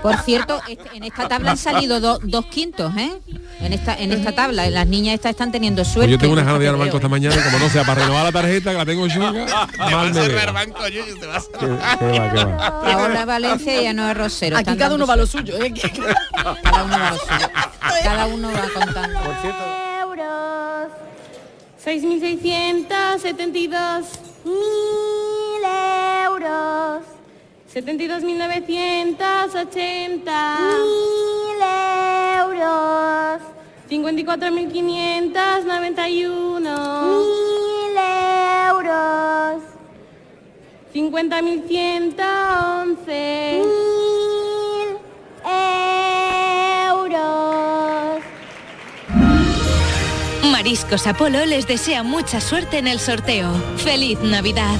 Por cierto, este- en esta tabla han salido do- dos quintos, ¿eh? En esta, en esta tabla. Las niñas estas están teniendo Pues suerte. yo tengo unas ganas de ir al banco esta mañana, y como no sea para renovar la tarjeta, que la tengo chunga, mal me veo. banco, Yuyu, te vas a- Qué- qué va, qué va. Ahora Valencia y ya no es Rosero. Aquí están cada uno va lo suyo. ¿eh? Cada uno va lo suyo. Cada uno va contando. Por cierto, euros. 6.672. 1.000 euros. 72.980. Mil euros. 54.591. Mil euros. 50.111. Mil euros. Mariscos Apolo les desea mucha suerte en el sorteo. ¡Feliz Navidad!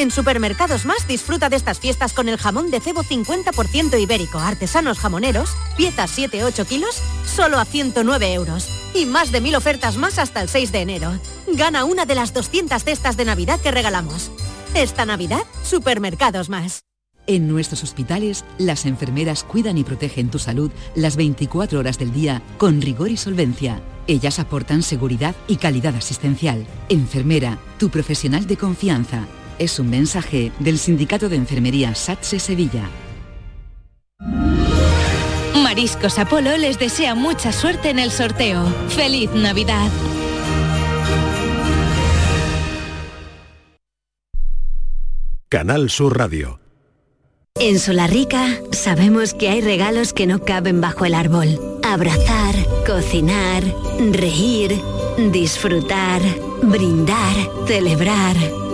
En Supermercados Más disfruta de estas fiestas con el jamón de cebo 50% ibérico, artesanos jamoneros, piezas 7-8 kilos, solo a 109 euros. Y más de mil ofertas más hasta el 6 de enero. Gana una de las 200 cestas de Navidad que regalamos. Esta Navidad, Supermercados Más. En nuestros hospitales, las enfermeras cuidan y protegen tu salud las 24 horas del día con rigor y solvencia. Ellas aportan seguridad y calidad asistencial. Enfermera, tu profesional de confianza. Es un mensaje del Sindicato de Enfermería SATSE Sevilla. Mariscos Apolo les desea mucha suerte en el sorteo. ¡Feliz Navidad! Canal Sur Radio. En Solarrica sabemos que hay regalos que no caben bajo el árbol. Abrazar, cocinar, reír, disfrutar, brindar, celebrar.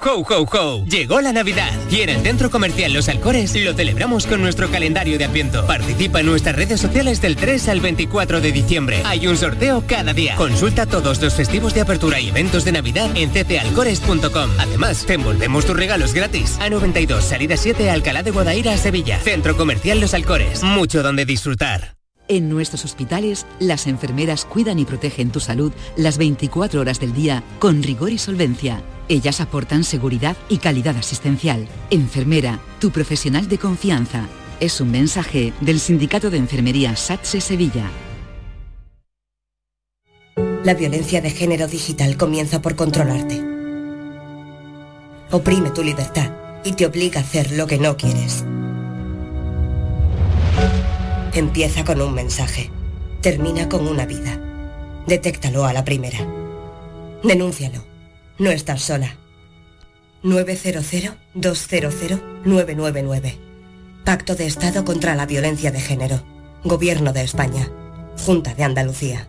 ¡Ho, ho, ho! Llegó la Navidad y en el Centro Comercial Los Alcores lo celebramos con nuestro calendario de Adviento. Participa en nuestras redes sociales del 3 al 24 de diciembre. Hay un sorteo cada día. Consulta todos los festivos de apertura y eventos de Navidad en ccalcores.com. Además, te envolvemos tus regalos gratis. A92, salida 7, Alcalá de Guadaira, Sevilla. Centro Comercial Los Alcores. Mucho donde disfrutar. En nuestros hospitales, las enfermeras cuidan y protegen tu salud las 24 horas del día con rigor y solvencia. Ellas aportan seguridad y calidad asistencial. Enfermera, tu profesional de confianza. Es un mensaje del Sindicato de Enfermería SATSE Sevilla. La violencia de género digital comienza por controlarte. Oprime tu libertad y te obliga a hacer lo que no quieres. Empieza con un mensaje. Termina con una vida. Detéctalo a la primera. Denúncialo. No estás sola. 900-200-999. Pacto de Estado contra la Violencia de Género. Gobierno de España. Junta de Andalucía.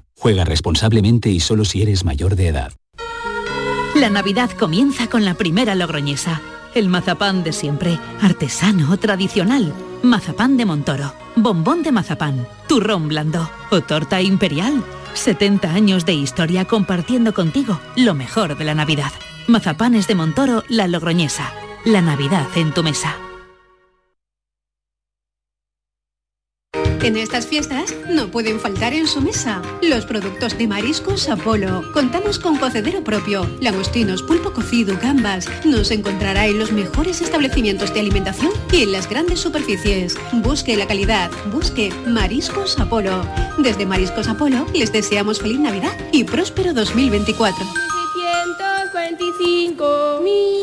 Juega responsablemente y solo si eres mayor de edad. La Navidad comienza con la primera logroñesa. El mazapán de siempre, artesano, tradicional. Mazapán de Montoro, bombón de mazapán, turrón blando o torta imperial. 70 años de historia compartiendo contigo lo mejor de la Navidad. Mazapanes de Montoro, la logroñesa. La Navidad en tu mesa. En estas fiestas no pueden faltar en su mesa los productos de Mariscos Apolo. Contamos con cocedero propio, langostinos, pulpo cocido, gambas. Nos encontrará en los mejores establecimientos de alimentación y en las grandes superficies. Busque la calidad, busque Mariscos Apolo. Desde Mariscos Apolo les deseamos feliz Navidad y próspero 2024. 645 mil euros.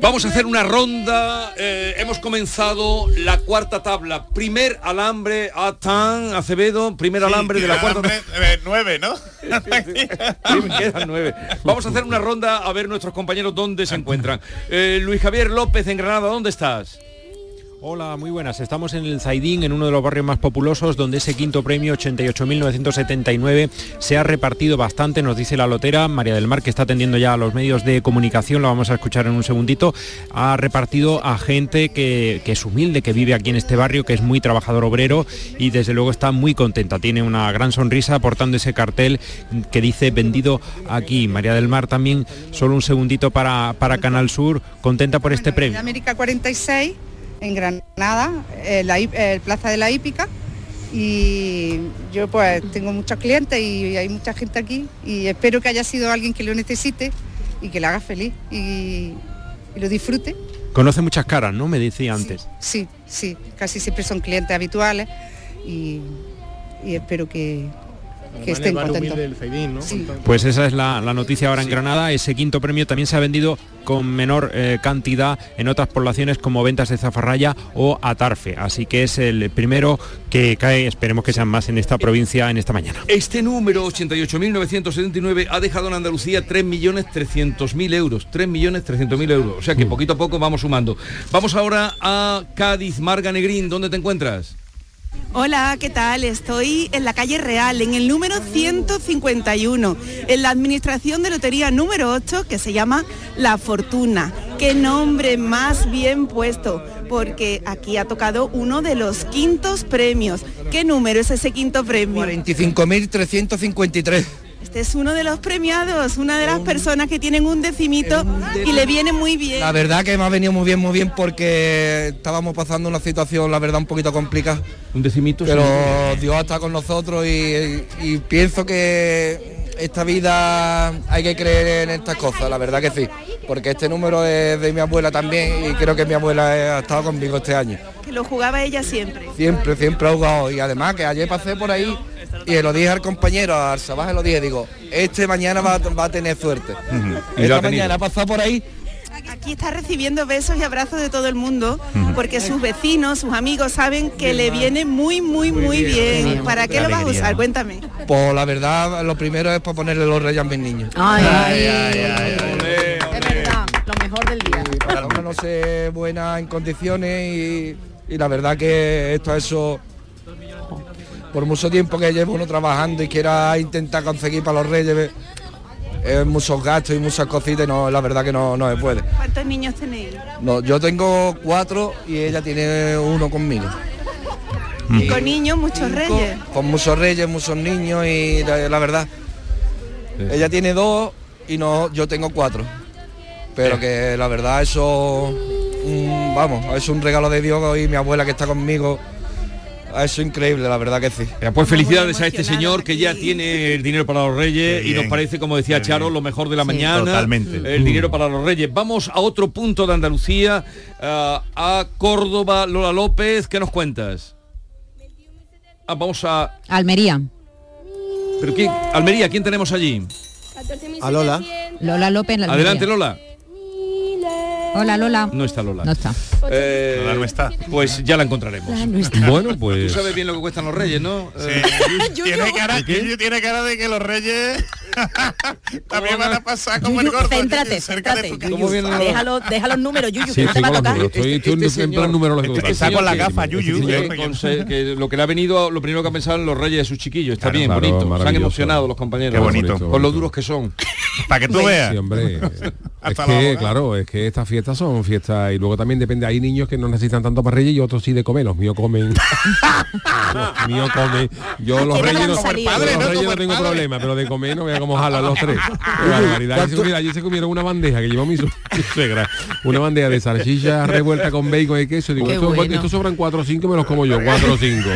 Vamos a hacer una ronda. eh, hemos comenzado la cuarta tabla. Primer alambre a Tan Acevedo, primer alambre de la cuarta Alambre, eh, nueve, ¿no? Quedan nueve. Vamos a hacer una ronda a ver nuestros compañeros dónde se encuentran. Eh, Luis Javier López en Granada, ¿dónde estás? Hola, muy buenas. Estamos en el Zaidín, en uno de los barrios más populosos, donde ese quinto premio, 88.979, se ha repartido bastante, nos dice la lotera. María del Mar, que está atendiendo ya a los medios de comunicación, lo vamos a escuchar en un segundito, ha repartido a gente que, que es humilde, que vive aquí en este barrio, que es muy trabajador obrero y desde luego está muy contenta. Tiene una gran sonrisa portando ese cartel que dice vendido aquí. María del Mar también, solo un segundito para, para Canal Sur, contenta por este premio. América 46 en Granada, en la, hí- eh, Plaza de la Hípica. Y yo pues tengo muchos clientes y hay mucha gente aquí y espero que haya sido alguien que lo necesite y que le haga feliz y, y lo disfrute. Conoce muchas caras, ¿no? Me decía antes. Sí, sí, casi siempre son clientes habituales y, y espero que, que estén contentos. Sí. Pues esa es la, la noticia ahora en Granada. Ese quinto premio también se ha vendido con menor eh, cantidad en otras poblaciones como Ventas de Zafarraya o Atarfe. Así que es el primero que cae, esperemos que sean más en esta provincia en esta mañana. Este número, 88.979, ha dejado en Andalucía 3.300.000 euros. 3.300.000 euros. O sea que poquito a poco vamos sumando. Vamos ahora a Cádiz, Marga Negrín. ¿Dónde te encuentras? Hola, ¿qué tal? Estoy en la calle Real, en el número 151, en la administración de lotería número 8, que se llama La Fortuna. Qué nombre más bien puesto, porque aquí ha tocado uno de los quintos premios. ¿Qué número es ese quinto premio? 25.353. Este es uno de los premiados, una de las personas que tienen un decimito y le viene muy bien. La verdad que me ha venido muy bien, muy bien porque estábamos pasando una situación, la verdad, un poquito complicada. Un decimito. Pero sí. Dios está con nosotros y, y pienso que esta vida hay que creer en estas cosas, la verdad que sí. Porque este número es de mi abuela también y creo que mi abuela ha estado conmigo este año. Que lo jugaba ella siempre. Siempre, siempre ha jugado. Y además que ayer pasé por ahí y lo dije al compañero, al Sabaje lo dije, digo, este mañana va, va a tener suerte. Y lo ha Esta mañana ha pasado por ahí Aquí está recibiendo besos y abrazos de todo el mundo porque sus vecinos, sus amigos saben que le viene muy, muy, muy bien. ¿Para qué lo vas a usar? Cuéntame. Pues la verdad, lo primero es para ponerle los reyes a mis niños. Es verdad, lo mejor del día. Para lo menos ser buena en condiciones y, y la verdad que esto eso por mucho tiempo que llevo uno trabajando y quiera intentar conseguir para los reyes es muchos gastos y muchas cositas y no, la verdad que no, no se puede. ¿Cuántos niños tenéis? No, yo tengo cuatro y ella tiene uno conmigo. Y con niños, muchos reyes. Con muchos reyes, muchos niños y la, la verdad. Ella tiene dos y no, yo tengo cuatro. Pero que la verdad eso, mm, vamos, es un regalo de Dios y mi abuela que está conmigo. Eso es increíble, la verdad que sí. Pues felicidades a este señor que ya tiene el dinero para los reyes Qué y nos parece, como decía Charo, lo mejor de la Sí. mañana. Totalmente. El dinero para los reyes. Vamos a otro punto de Andalucía, ah, a Córdoba, Lola López. ¿Qué nos cuentas? Ah, vamos a... Almería. ¿Pero quién? Almería, ¿quién tenemos allí? A Lola. Lola López. en la Almería. Adelante, Lola. Hola, Lola. No está Lola. No está. Eh, Lola no está. Pues ya la encontraremos. No está. Bueno, pues... Tú sabes bien lo que cuestan los reyes, ¿no? Eh, tiene, cara, Yuyu tiene cara de que los reyes también van a pasar como el Yuyu, gordo. céntrate, céntrate. Yuyu. Déjalo, deja los números, Yuyu, Sí, que no te va a tocar. números, Estoy- en plan numerológico total. está con la Sí, gafa, sí, Yuyu. sí, sí, eh, sí. Que lo que le ha venido, lo primero que ha pensado en los reyes de sus chiquillos. Está Claro, bien, claro, bonito. Se han emocionado los compañeros. Qué bonito. Con lo duros que son. Para que tú Sí, veas. hombre. es Hasta la que, claro, es que estas fiestas son fiestas y luego también depende, hay niños que no necesitan tanto para reyes y otros sí de comer, los míos comen. los míos comen. Yo los reyes no, yo los ¿no? reyes no tengo padre. problema, pero de comer no voy a como jalar los tres. Ayer se comieron- una bandeja que llevó mi su- mi suegra, una bandeja de salchicha revuelta con bacon y queso. Digo, esto, bueno. esto sobran cuatro o cinco, me los como yo, cuatro o cinco.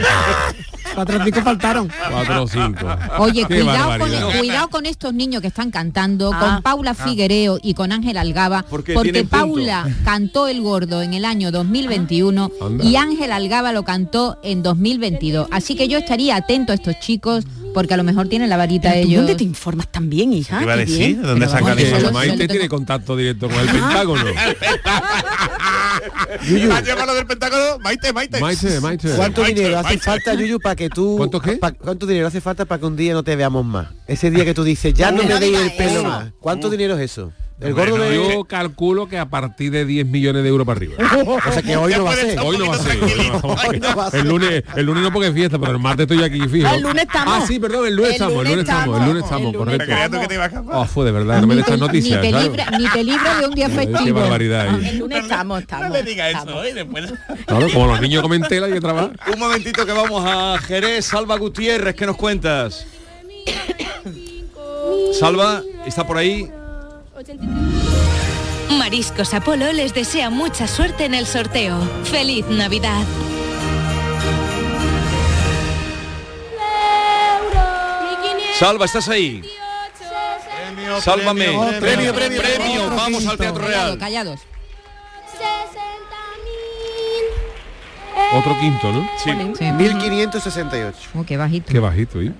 Cuatro o cinco faltaron. Cuatro o cinco. Oye, cuidado con, cuidado con estos niños que están cantando, Ah. con Paula Figuereo y con Ángel Algaba, Porque porque tienen punto. Paula cantó El Gordo en el año 2021 Anda. y Ángel Algaba lo cantó en 2022. Así que yo estaría atento a estos chicos porque a lo mejor tienen la varita ¿Pero tú ellos. ¿Dónde te informas tan bien, hija? Te iba a Qué decir, bien. ¿de dónde Pero saca vamos, la que solo- información? Maite tengo- tiene contacto directo con el Pentágono. ¿Has llevado del Pentágono? Maite, Maite. Maite, Maite. ¿Cuánto Maite, dinero hace Maite. falta, Yuyu, para que tú... ¿Cuánto qué? pa- ¿Cuánto dinero hace falta para que un día no te veamos más? Ese día que tú dices, ya no me deis el pelo más. ¿Cuánto dinero es eso? El gordo de... Yo calculo que a partir de 10 millones de euros para arriba. O sea que hoy no va a ser. Hoy no va a ser. El lunes, el lunes no porque es fiesta, pero el martes estoy aquí fijo. Ah, el lunes estamos. Ah, sí, perdón, el lunes El estamos, el lunes estamos, el lunes estamos, El lunes correcto. Creía tú que te ibas a escapar. Oh, fue de verdad, no me ni, de estas noticias, ni, te libra, ni te libra de un día Qué festivo. barbaridad. ahí. El lunes estamos, estamos. No me digas eso. ¿eh? Después... Claro, como los niños comen tela hay que trabajar. Un momentito que vamos a Jerez. Salva Gutiérrez, ¿qué nos cuentas? Salva, ¿está por ahí? Mariscos Apolo les desea mucha suerte en el sorteo. ¡Feliz Navidad! Salva, ¿estás ahí? Sálvame. Premio, premio, premio. Vamos al Teatro Callados, Real. callados. Otro quinto, ¿no? Sí. Sí. 1568. Oh, qué bajito. Qué bajito, ¿eh?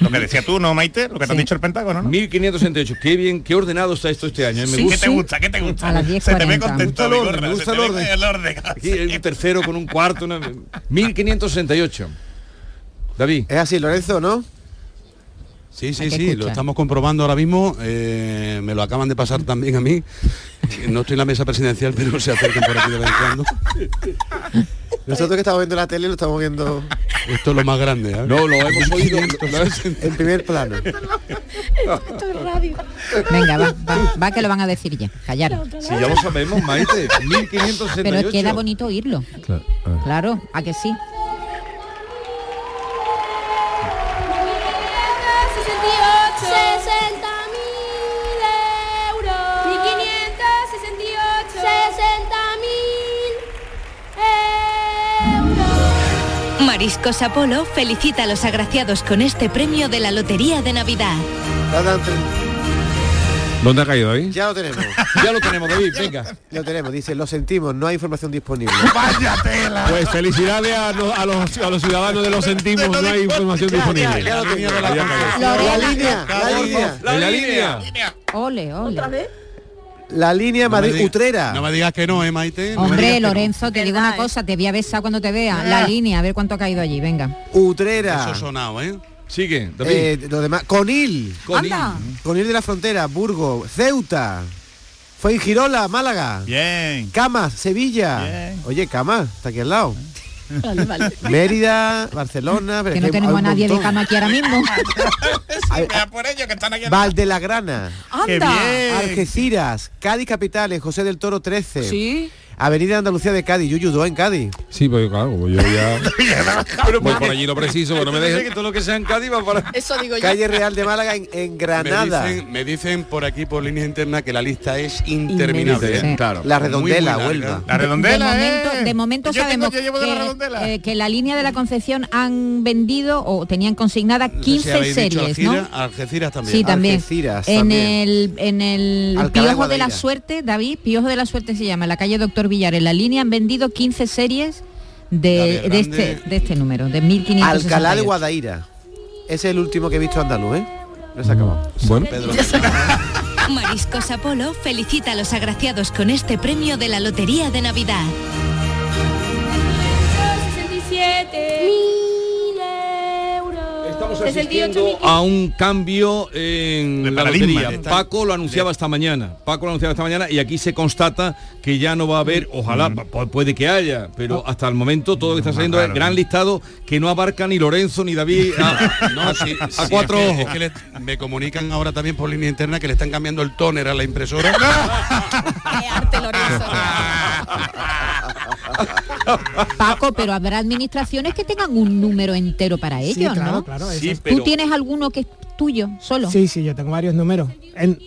Lo que decía tú, ¿no, Maite? Lo que te Sí. dicho el Pentágono, ¿no? 1568. Qué bien, qué ordenado está esto este año. ¿eh? Me Sí, ¿Qué te gusta? ¿Qué te gusta? A las Se te ve 10:40. contento, Me gusta el orden, me gusta se el te ve orden. el orden. Aquí hay un tercero con un cuarto. una- 1568. David. Es así, Lorenzo, ¿no? Sí, sí, sí, lo estamos comprobando ahora mismo. eh, me lo acaban de pasar también a mí. No estoy en la mesa presidencial, pero se acercan por aquí de vez en cuando. Nosotros que estamos viendo la tele lo estamos viendo Esto es lo más grande. ¿eh? No, lo hemos oído. en primer plano. Venga, va, va, va que lo van a decir ya. Callar. Si ya lo sabemos, Maite. 1568. Pero es que era bonito oírlo. Claro. Claro, a que sí. Mariscos Apolo felicita a los agraciados con este premio de la Lotería de Navidad. ¿Dónde ha caído ahí? Ya lo tenemos. Ya lo tenemos, David. Venga. Lo tenemos. Dice, lo sentimos, no hay información disponible. ¡Vaya tela! Pues felicidades a, no- a los, a los ciudadanos de los sentimos, no hay información disponible. ya lo. Ya cayó. La Lorena. línea, la línea. La línea. Ole, ole. La línea No me Madrid digas- Utrera. No me digas que no, ¿eh, Maite? No Hombre, no. Lorenzo, te digo una cosa, te voy a besar cuando te vea. La línea, a ver cuánto ha caído allí, venga. Utrera. Eso sonado, ¿eh? Sigue. Eh, lo demás. Conil. Conil. Conil de la Frontera, Burgos, Ceuta. Fuengirola, Málaga. Bien. Camas, Sevilla. Bien. Oye, Camas, está aquí al lado. Mérida, Barcelona. pero Que no tenemos a nadie de montón. cama aquí ahora mismo. Vea por ello que están aquí. Valdelagrana, ¡Qué ¡Anda! bien! Algeciras, Cádiz Capitales, José del Toro 13. Sí. Avenida Andalucía de Cádiz, Yuyu 2 en Cádiz. Sí, pues claro, como yo ya voy por allí lo preciso, pues no me dejes. que todo lo que sea en Cádiz va para... Eso digo yo. Calle Real de Málaga en, en Me Granada. dicen, me dicen por aquí, por línea interna, que la lista es interminable. ¿eh? Sí. Claro. La redondela. Huelva. La redondela, de momento, ¿eh? de momento Yo tengo- sabemos yo de la que, redondela. eh, que la línea de la Concepción han vendido o tenían consignada No sé si 15 habéis dicho series, Algeciras, ¿no? Algeciras también. Sí, también. Algeciras en también. el en el Alcalá de Piojo de la. Suerte, David, Piojo de la Suerte se llama, en la calle Doctor Villar. En la línea han vendido 15 series de, de este de este número, de 1568. Alcalá de Guadaira. Ese es el último que he visto andaluz, ¿eh? No se ha acabado. Bueno, Pedro. Mariscos Apolo felicita a los agraciados con este premio de la Lotería de Navidad. 67 mil euros. Estamos 68 asistiendo mil. a un cambio en la lotería. Paco lo anunciaba esta mañana. Paco lo anunciaba esta mañana y aquí se constata que ya no va a haber, ojalá, pu- puede que haya, pero hasta el momento todo lo que está saliendo es gran listado que no abarca ni Lorenzo ni David a, No, a- sí, a sí, cuatro es que- ojos. es que le- me comunican ahora también por línea interna que le están cambiando el tóner a la impresora. Qué arte, Lorenzo. Paco, pero habrá administraciones que tengan un número entero para Sí, ellos, claro, ¿no? claro, Sí, es- pero ¿Tú tienes alguno que es tuyo solo? Sí, sí, yo tengo varios números. En,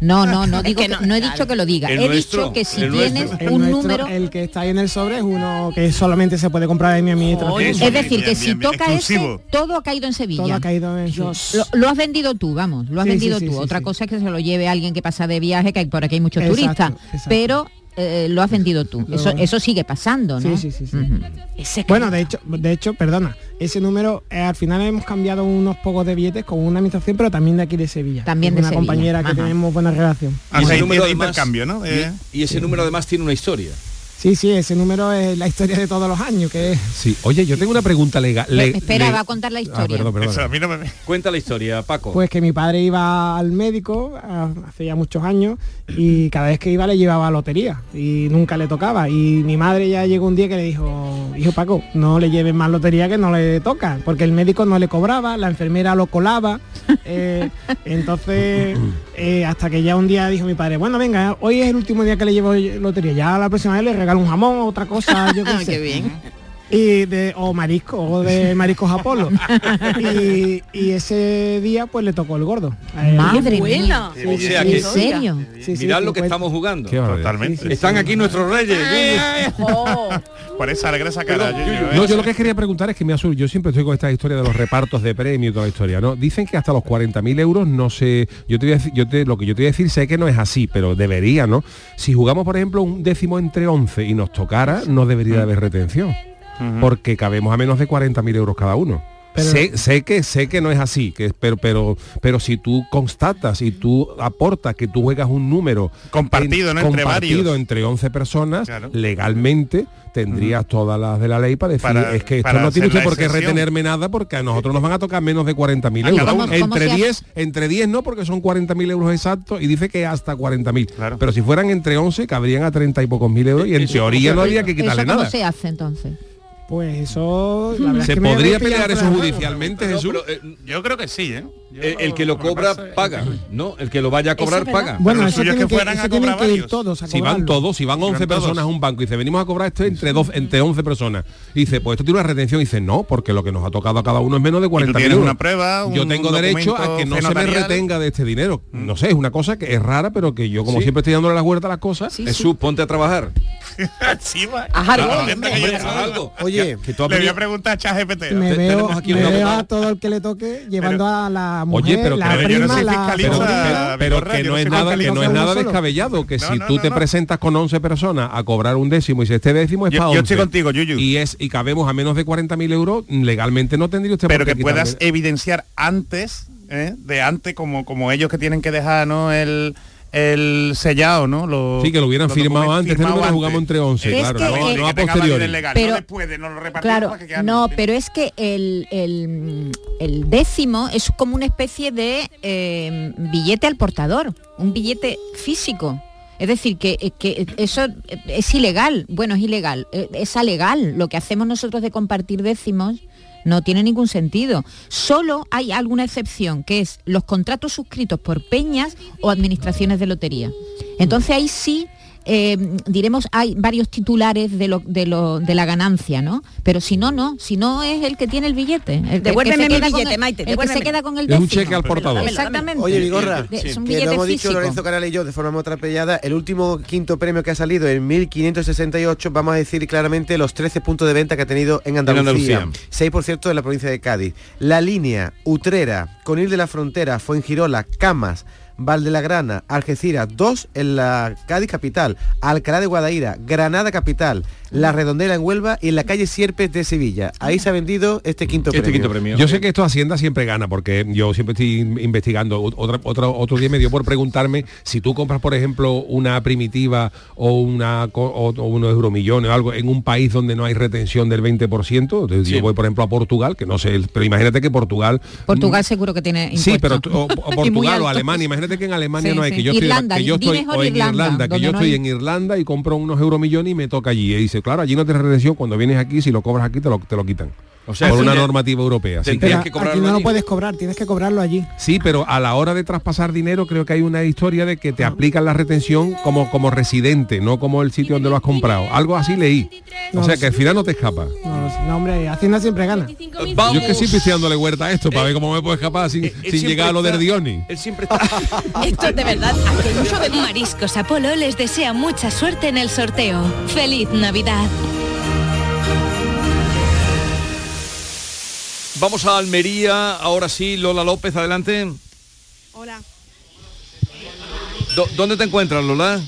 No, no, no digo que no, no, he claro. dicho que lo diga. El He nuestro, dicho que si el tienes nuestro. el un nuestro, número el que está ahí en el sobre es uno que solamente se puede comprar en mi administración. Es decir, que bien, si bien, toca exclusivo. ese, todo ha caído en Sevilla. Todo ha caído en Lo, lo has vendido tú, vamos, lo has Sí, vendido sí, tú. sí, Otra sí. cosa es que se lo lleve alguien que pasa de viaje, que por aquí hay muchos Exacto, turistas. exacto. Pero eh, lo has vendido tú. Lo- Eso, eso sigue pasando, ¿no? Sí, sí, sí, sí. Bueno, de hecho, de hecho, perdona, ese número eh, al final hemos cambiado unos pocos de billetes con una administración, pero también de aquí de Sevilla. También de una Sevilla, compañera que tenemos buena relación. Y ese número además- intercambio, ¿no? Eh. Y, ese número además tiene una historia. Sí, sí, ese número es la historia de todos los años, que Sí, oye, yo tengo una pregunta legal. Eh, espera, va a contar la historia. Ah, perdón, perdón. Eso, a mí no me... Cuenta la historia, Paco. Pues que mi padre iba al médico hace ya muchos años y cada vez que iba le llevaba lotería y nunca le tocaba. Y mi madre ya llegó un día que le dijo, hijo Paco, no le lleves más lotería que no le toca, porque el médico no le cobraba, la enfermera lo colaba. eh, entonces, eh, hasta que ya un día dijo mi padre, bueno, venga, hoy es el último día que le llevo lotería, ya la próxima vez le regalo un jamón otra cosa, yo qué sé. Qué bien. Y de o marisco o de mariscos Apolo y, y ese día pues le tocó el gordo Madre buena. mía. O sea ¿En serio? sí, sí, Mirad lo que 50. estamos jugando. Totalmente. Están aquí nuestros reyes. Oh. Por esa alegre esa cara, Yuyu. ¿eh? No, yo lo que quería preguntar es que me azul, yo siempre estoy con esta historia de los repartos de premio y toda la historia, ¿no? Dicen que hasta los 40.000 euros no sé, yo te voy a decir, yo te, lo que yo te voy a decir sé que no es así, pero debería, ¿no? Si jugamos, por ejemplo, un décimo entre 11 y nos tocara, no debería de haber retención, porque cabemos a menos de 40.000 euros cada uno. Pero- sé, sé que sé que no es así, que pero pero pero si tú constatas y tú aportas que tú juegas un número Compartido, ¿no? Entre compartido varios. entre 11 personas, Claro. legalmente tendrías todas las de la ley para decir, Para- es que esto no tiene usted por qué retenerme nada porque a nosotros nos van a tocar menos de 40.000 A cada euros. uno. ¿Cómo- cómo Entre se hace? 10, entre 10 no, porque son 40.000 euros exactos y dice que hasta 40.000. Claro. Pero si fueran entre 11, cabrían a 30 y pocos mil euros y en Eso- teoría no habría que ¿Eso quitarle cómo nada. se hace entonces? Pues eso la verdad es ¿Se que me podría pelear eso judicialmente, No, Jesús? pero, eh, Yo creo que sí, ¿eh? El, el que lo cobra paga, ¿no? El que lo vaya a cobrar paga. bueno eso que que, fueran a cobrar que ir varios. todos a Si van todos, si van 11 Van todos. personas a un banco y dice, venimos a cobrar esto entre, dos, entre 11 personas. Y dice, pues esto tiene una retención. Y dice, no, porque lo que nos ha tocado a cada uno es menos de 40 tienes euros. una prueba, Yo tengo derecho a que no se me retenga de este dinero. No sé, es una cosa que es rara, pero que yo como Sí. siempre estoy dándole la vuelta a las cosas. Jesús, ponte a trabajar. Sí. Oye, Le voy a preguntar a ChatGPT. me veo, aquí me a todo el que le toque llevando a la mujer, Oye, pero- la pero yo no la que yo no es nada que no es nada descabellado que No, si no, tú te presentas con 11 personas a cobrar un décimo y si este décimo es Yo- para yo 11 estoy contigo, Yuyu. y es y cabemos a menos de 40.000 euros legalmente no tendría usted pero por qué que puedas quitarle- evidenciar antes, ¿eh? de antes, como, como ellos que tienen que dejar, ¿no? El, el sellado, ¿no? Los- Sí, que lo hubieran firmado antes, este número antes. jugamos entre 11, Es claro, que, no, eh, no a posteriori. legal, Pero- no después de no lo repartimos Claro, para que quedan- no, pero es que el, el- el décimo es como una especie de eh, billete al portador, un billete físico. Es decir, que, eh, eso es ilegal. Bueno, es ilegal, eh, es alegal. Lo que hacemos nosotros de compartir décimos no tiene ningún sentido. Solo hay alguna excepción, que es los contratos suscritos por peñas o administraciones de lotería. Entonces ahí sí eh, diremos, hay varios titulares de, lo, de, lo, de la ganancia, ¿no? Pero si no, no, si no es el que tiene el billete. El, el que Devuélveme se mi queda con billete, el- Maite, El que se queda con el Es un cheque al portador. Exactamente. Oye, Vigorra, que billete lo hemos dicho físico. Lorenzo Canal y yo de forma muy atropellada, el último quinto premio que ha salido en 1568, vamos a decir claramente los 13 puntos de venta que ha tenido en Andalucía. Andalucía. 6% de la provincia de Cádiz. La línea Utrera, Conil de la Frontera, Fuengirola, Camas, Valdelagrana, Algeciras, 2 en la Cádiz capital, Alcalá de Guadaira, Granada capital, La Redondela en Huelva y en la calle Sierpes de Sevilla. Ahí se ha vendido este quinto Este premio. quinto premio. Yo sé que esto Hacienda siempre gana, porque yo siempre estoy in- investigando. Otra, otra- otro día me dio por preguntarme si tú compras, por ejemplo, una primitiva o una o, o unos euromillones o algo en un país donde no hay retención del 20%. Entonces, Sí. Yo voy, por ejemplo, a Portugal, que no sé, pero imagínate que Portugal. Portugal seguro que tiene Sí, pero o, Portugal o. Alemania. Imagínate que en Alemania Sí, no hay sí. que yo estoy, Irlanda, que yo estoy o en Irlanda, Irlanda, que yo no estoy hay- en Irlanda y compro unos euromillones y me toca allí. Y dice, claro, allí no tienes retención, cuando vienes aquí, si lo cobras aquí te lo, te lo quitan. O sea, por una normativa europea. Así que- tendrías Pero que aquí no lo allí. puedes cobrar, tienes que cobrarlo allí. Sí, pero a la hora de traspasar dinero creo que hay una historia de que te aplican la retención como, como residente, no como el sitio donde lo has comprado. Algo así leí. O sea que al final no te escapa. No, lo sé. No, hombre, Hacienda siempre gana. Vamos. Yo es que siempre estoy dándole vuelta a esto para ver cómo me puedo escapar sin, Él sin llegar a lo está- del Dioni. Él siempre está... Esto de verdad, mucho de Mariscos Apolo les desea mucha suerte en el sorteo. ¡Feliz Navidad! Vamos a Almería, ahora sí, Lola López, adelante. Hola. ¿Dónde te encuentras, Lola?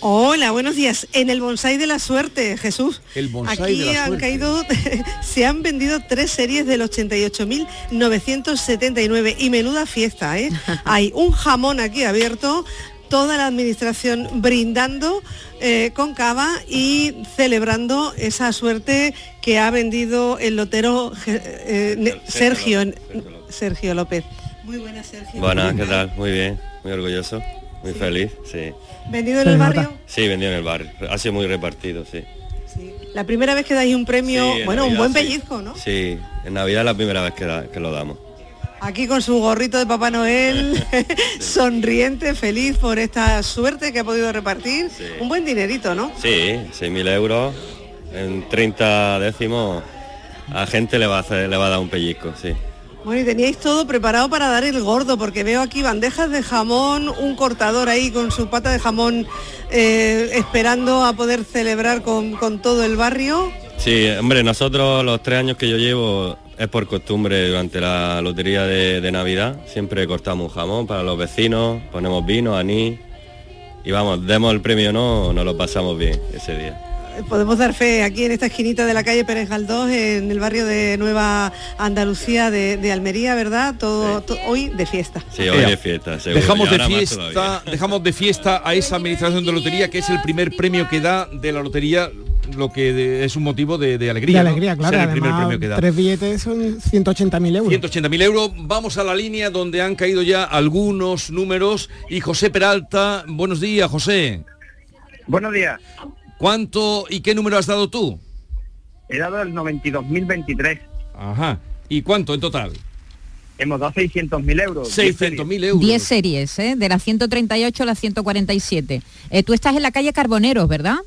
Hola, buenos días. En el bonsai de la suerte, Jesús. El bonsai Aquí de la han suerte. caído, se han vendido tres series del 88.979 y menuda fiesta, ¿eh? Hay un jamón aquí abierto, toda la administración brindando eh, con cava y celebrando esa suerte que ha vendido el lotero eh, Sergio, Sergio López. Muy buenas, Sergio. Buenas, ¿qué tal? Muy bien, muy orgulloso, muy feliz, sí. ¿Vendido en el barrio? Sí, vendido en el barrio, ha sido muy repartido, sí. La primera vez que dais un premio, Sí, bueno, un buen sí. pellizco, ¿no? Sí, en Navidad es la primera vez que, da- que lo damos. Aquí con su gorrito de Papá Noel, sonriente, feliz por esta suerte que ha podido repartir. Un buen dinerito, ¿no? Sí, 6.000 euros, en 30 décimos, a gente le va a, hacer, le va a dar un pellizco, sí. Bueno, y teníais todo preparado para dar el gordo, porque veo aquí bandejas de jamón, un cortador ahí con su pata de jamón eh, esperando a poder celebrar con, con todo el barrio. Sí, hombre, nosotros los tres años que yo llevo es por costumbre durante la lotería de, Navidad. Siempre cortamos un jamón para los vecinos, ponemos vino, anís y vamos, demos el premio o no, nos lo pasamos bien ese día. Podemos dar fe aquí en esta esquinita de la calle Pérez Galdós, en el barrio de Nueva Andalucía de, de Almería, ¿verdad? Todo, to- hoy de fiesta. Sí, hoy de fiesta, seguro. Dejamos de fiesta, dejamos de fiesta a esa administración de lotería que es el primer premio que da de la lotería, lo que de- es un motivo de, de alegría. de ¿no? alegría, claro. El primer premio que da. tres billetes son 180.000 euros. 180.000 euros. Vamos a la línea donde han caído ya algunos números. Y José Peralta, buenos días, José. Buenos días. ¿Cuánto y qué número has dado tú? He dado el 92.023. Ajá. ¿Y cuánto en total? Hemos dado 600.000 euros. 600.000 euros. 10 series, ¿eh? de las 138 a las 147. Eh, tú estás en la calle Carboneros, ¿verdad?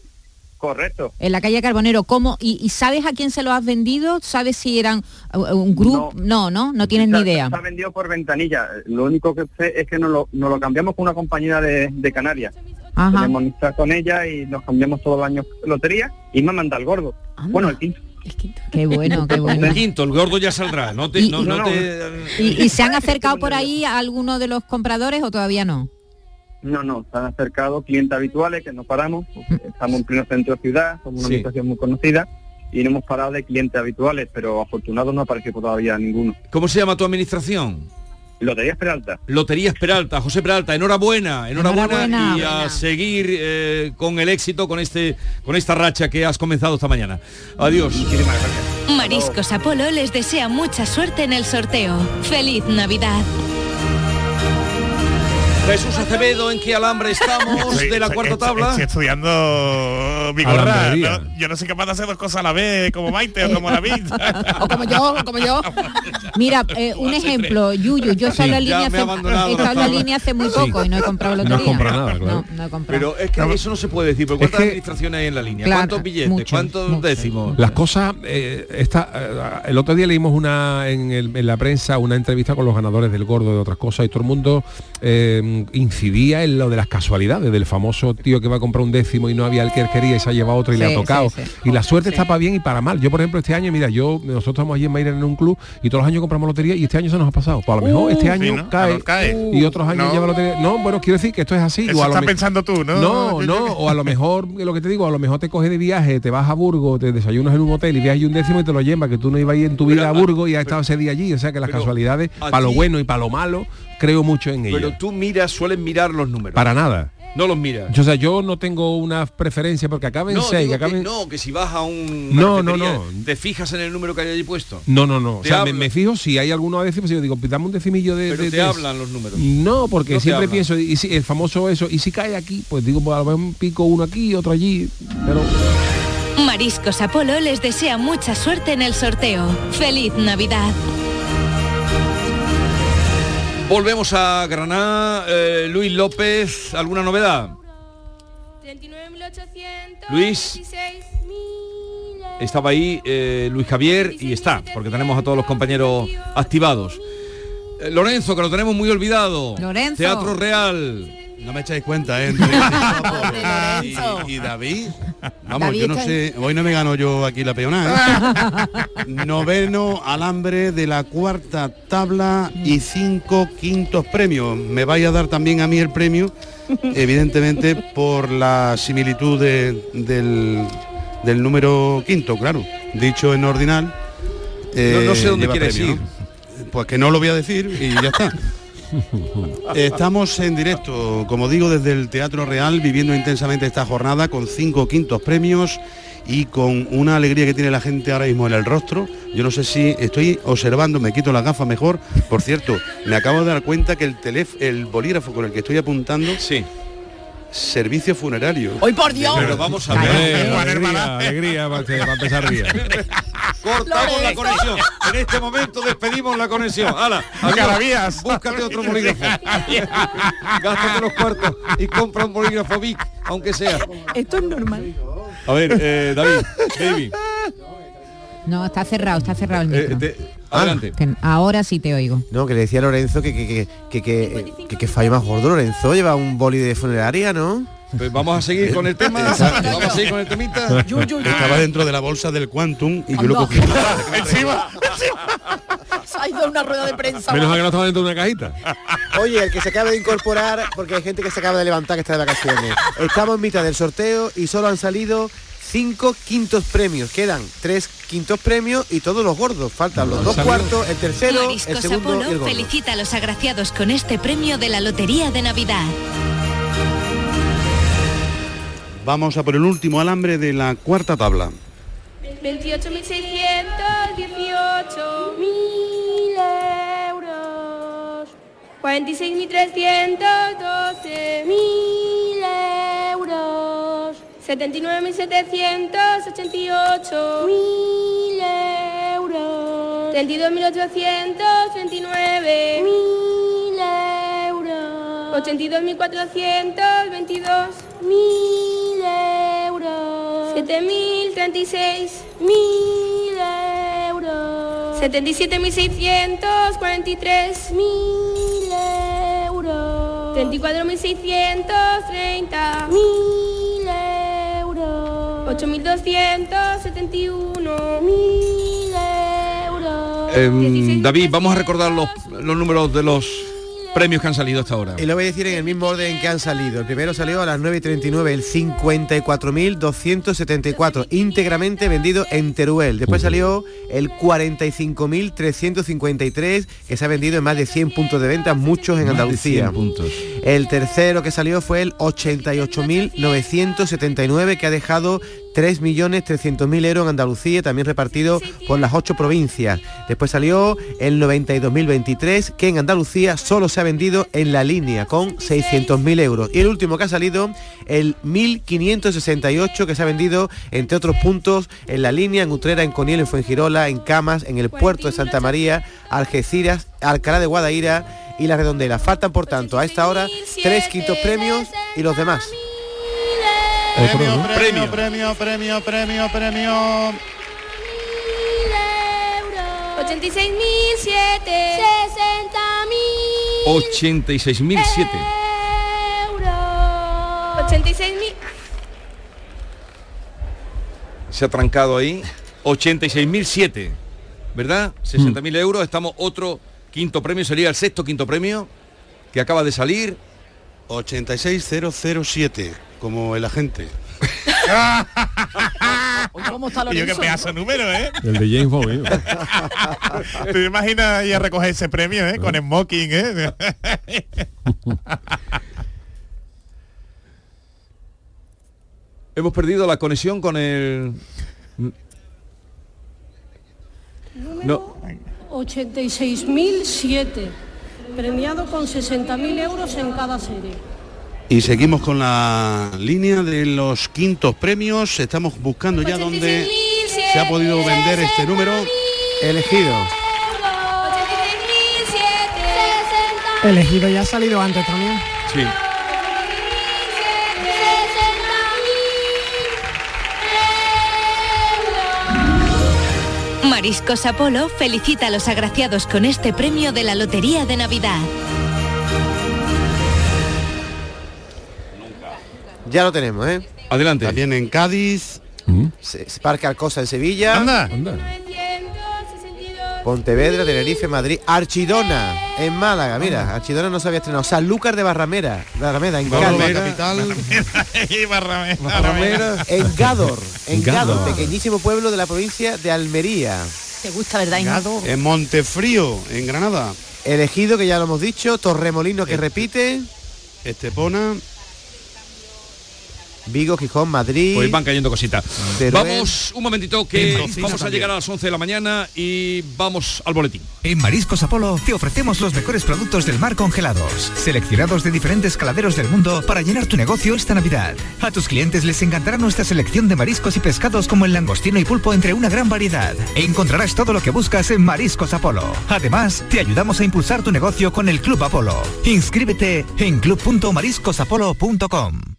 Correcto. En la calle Carbonero, ¿cómo? ¿Y, y sabes a quién se lo has vendido? ¿Sabes si eran uh, un grupo? No, no, no, tienes ni idea. Se ha vendido por ventanilla. Lo único que sé es que nos lo, nos lo cambiamos con una compañía de, de Canarias. Ajá. Tenemos amistad con ella y nos cambiamos todos los años lotería y me manda el gordo. Bueno, el quinto. Qué bueno, qué bueno. El quinto, el gordo ya saldrá. No te, Y- no, y- no te- ¿Y, y se han acercado por ahí a alguno de los compradores o todavía no? No, no, se han acercado clientes habituales que no paramos, porque estamos en pleno centro de ciudad, somos una Sí. administración muy conocida y no hemos parado de clientes habituales, pero afortunados no apareció todavía ninguno. ¿Cómo se llama tu administración? Loterías Peralta. Loterías Peralta, José Peralta, enhorabuena, enhorabuena, Enhorabuena. y a seguir eh, con el éxito, con este, con esta racha que has comenzado esta mañana. Adiós. Mariscos Apolo les desea mucha suerte en el sorteo. ¡Feliz Navidad! Jesús Acevedo, ¿en qué alambre estamos Estoy- de la cuarta estoy- tabla? Estoy estudiando mi gorra. Yo no soy capaz de hacer dos cosas a la vez, como Maite o como David. O como yo, o como yo. Mira, eh, un ejemplo, Yuyu, yo he estado en la Sí, he en la la línea hace muy Sí. poco y no he comprado lotería. No has comprado nada, claro. No, no he comprado. Pero es que eso no se puede decir, porque ¿cuántas administraciones hay en la línea? Claro, ¿Cuántos billetes? muchos, ¿Cuántos décimos? Las cosas, eh, esta, eh, el otro día leímos una en, el- en la prensa una entrevista con los ganadores del gordo de otras cosas y todo el mundo eh, incidía en lo de las casualidades, del famoso tío que va a comprar un décimo y no había el que él quería y se ha llevado otro y le ha tocado. sí, sí. Y la suerte está para bien y para mal. Yo, por ejemplo, este año, mira, yo nosotros estamos allí en Mayra en un club y todos los años compramos lotería y este año se nos ha pasado. Pues a lo mejor Uh, este sí, año ¿no? cae, y otros años No. lleva lotería. No, bueno, quiero decir que esto es así. Eso o a lo estás me- pensando tú, ¿no? No, no, o a lo mejor, lo que te digo, a lo mejor te coges de viaje, te vas a Burgos, te desayunas en un hotel y viajas ahí un décimo y te lo llevas, que tú no ibas a ir en tu vida a Burgos y has estado ese día allí. O sea que las casualidades, para lo bueno y para lo malo, creo mucho en ello. Pero tú miras, sueles mirar los números. Para nada. No los miras. Yo, o sea, yo no tengo una preferencia porque acaben no, seis, que acaben... no, que si vas a un No, no, no. te fijas en el número que hay allí puesto. No, no, no. O sea, me, fijo si hay alguno a décimos y yo digo, dame un decimillo de... Pero de- te de- hablan los números. No, porque No siempre pienso, y si el famoso eso, y si cae aquí, pues digo, pues a lo mejor un pico uno aquí, otro allí, pero... Mariscos Apolo les desea mucha suerte en el sorteo. ¡Feliz Navidad! Volvemos a Granada. Eh, Luis López, ¿alguna novedad? 39.816. Luis. Estaba ahí eh, Luis Javier y está, porque tenemos a todos los compañeros activados. Eh, Lorenzo, que lo tenemos muy olvidado. Lorenzo. Teatro Real. No me echáis cuenta, ¿eh? y, y David, vamos, David yo no sé, hoy no me gano yo aquí la peonada. ¿eh? Noveno alambre de la cuarta tabla y cinco quintos premios. Me vaya a dar también a mí el premio, evidentemente por la similitud de- del, del número quinto, claro. Dicho en ordinal. No- no sé dónde lleva quieres premio, ir. ¿no? Pues que no lo voy a decir y ya está. Estamos en directo, como digo, desde el Teatro Real, viviendo intensamente esta jornada con cinco quintos premios y con una alegría que tiene la gente ahora mismo en el rostro. Yo no sé si estoy observando, me quito la gafa mejor. Por cierto, me acabo de dar cuenta que el teléf- el bolígrafo con el que estoy apuntando, sí. servicio funerario. ¡Hoy por Dios! Pero vamos a ver. alegría, alegría para, para empezar bien. Cortamos la conexión. En este momento despedimos la conexión. ¡Hala! Caravías. Búscate otro bolígrafo. Gástate los cuartos y compra un bolígrafo Vic, aunque sea. Esto es normal. A ver, eh, David, David, No, está cerrado, está cerrado el eh, micro. te- adelante. Que ahora sí te oigo. No, que le decía a Lorenzo que que, que, que, que, que- que fallo más gordo, Lorenzo, lleva un boli de funeraria, ¿no? Pues vamos a seguir con el tema. Vamos a seguir con el temita. Estaba dentro de la bolsa del Quantum y yo lo cogí. Encima. Se ha ido a una rueda de prensa. Menos mal que no estaba dentro de una cajita. Oye, el que se acaba de incorporar, porque hay gente que se acaba de levantar que está de vacaciones. Estamos en mitad del sorteo y solo han salido cinco quintos premios. Quedan tres quintos premios y todos los gordos. Faltan los dos cuartos, el tercero, el segundo y el gordo. felicita a los agraciados con este premio de la Lotería de Navidad. Vamos a por el último alambre de la cuarta tabla. 28.618 mil euros. 46.312 mil euros. 79.788 mil euros. 32.829 mil euros. 82.422 mil euros. 7.036 mil euros. 77.643 mil euros. 34.630 mil euros. 8.271 mil euros. Em, David, vamos a recordar los, los números de los premios que han salido hasta ahora. Y lo voy a decir en el mismo orden que han salido. El primero salió a las 9.39, el 54.274, íntegramente vendido en Teruel. Después salió el 45.353, que se ha vendido en más de 100 puntos de venta, muchos en Andalucía. 100 puntos. El tercero que salió fue el 88.979, que ha dejado 3.300.000 euros en Andalucía, también repartido por las ocho provincias. Después salió el 92.023, que en Andalucía solo se ha vendido en la línea, con 600.000 euros. Y el último que ha salido, el 1.568, que se ha vendido, entre otros puntos, en la línea, en Utrera, en Coniel, en Fuengirola, en Camas, en el puerto de Santa María, Algeciras, Alcalá de Guadaira y La Redondela. Faltan, por tanto, a esta hora, tres quintos premios y los demás. Premio, premio, premio, premio, premio, premio. 86.007 60.000 86.007. euros 86.000 Se ha trancado ahí. 86.007. ¿Verdad? 60.000 euros. Estamos otro quinto premio. Sería el sexto quinto premio que acaba de salir. 86007, como el agente. ¿Cómo está Y yo qué Lorenzo? pedazo de número, ¿eh? El de James Bond. ¿eh? ¿Te imaginas ir a recoger ese premio, eh? Con smoking, ¿eh? Hemos perdido la conexión con el... No, 86.007, premiado con 60.000 euros en cada serie. Y seguimos con la línea de los quintos premios. Estamos buscando ya dónde se ha podido vender este número. Elegido. Elegido ya ha salido antes también. Sí. Mariscos Apolo felicita a los agraciados con este premio de la Lotería de Navidad. Ya lo tenemos, ¿eh? Adelante. También en Cádiz. Se- se- Parque Alcosa en Sevilla. Anda. Pontevedra, Tenerife, Madrid, Archidona en Málaga, mira, Archidona no se había estrenado. Sanlúcar de Barramera, Barrameda, en Cádiz. capital. Y Barrameda. Barrameda, en Gádor, en Gádor. Gádor, pequeñísimo pueblo de la provincia de Almería. Te gusta, ¿verdad? Inma? En Montefrío, en Granada. Elegido, que ya lo hemos dicho, Torremolino que repite, Estepona. Vigo, Gijón, Madrid. Pues van cayendo cositas. Teruel. Vamos un momentito que vamos a llegar a las 11 de la mañana y vamos al boletín. En Mariscos Apolo te ofrecemos los mejores productos del mar congelados, seleccionados de diferentes caladeros del mundo para llenar tu negocio esta Navidad. A tus clientes les encantará nuestra selección de mariscos y pescados como el langostino y pulpo entre una gran variedad. Encontrarás todo lo que buscas en Mariscos Apolo. Además, te ayudamos a impulsar tu negocio con el Club Apolo. Inscríbete en club.mariscosapolo.com.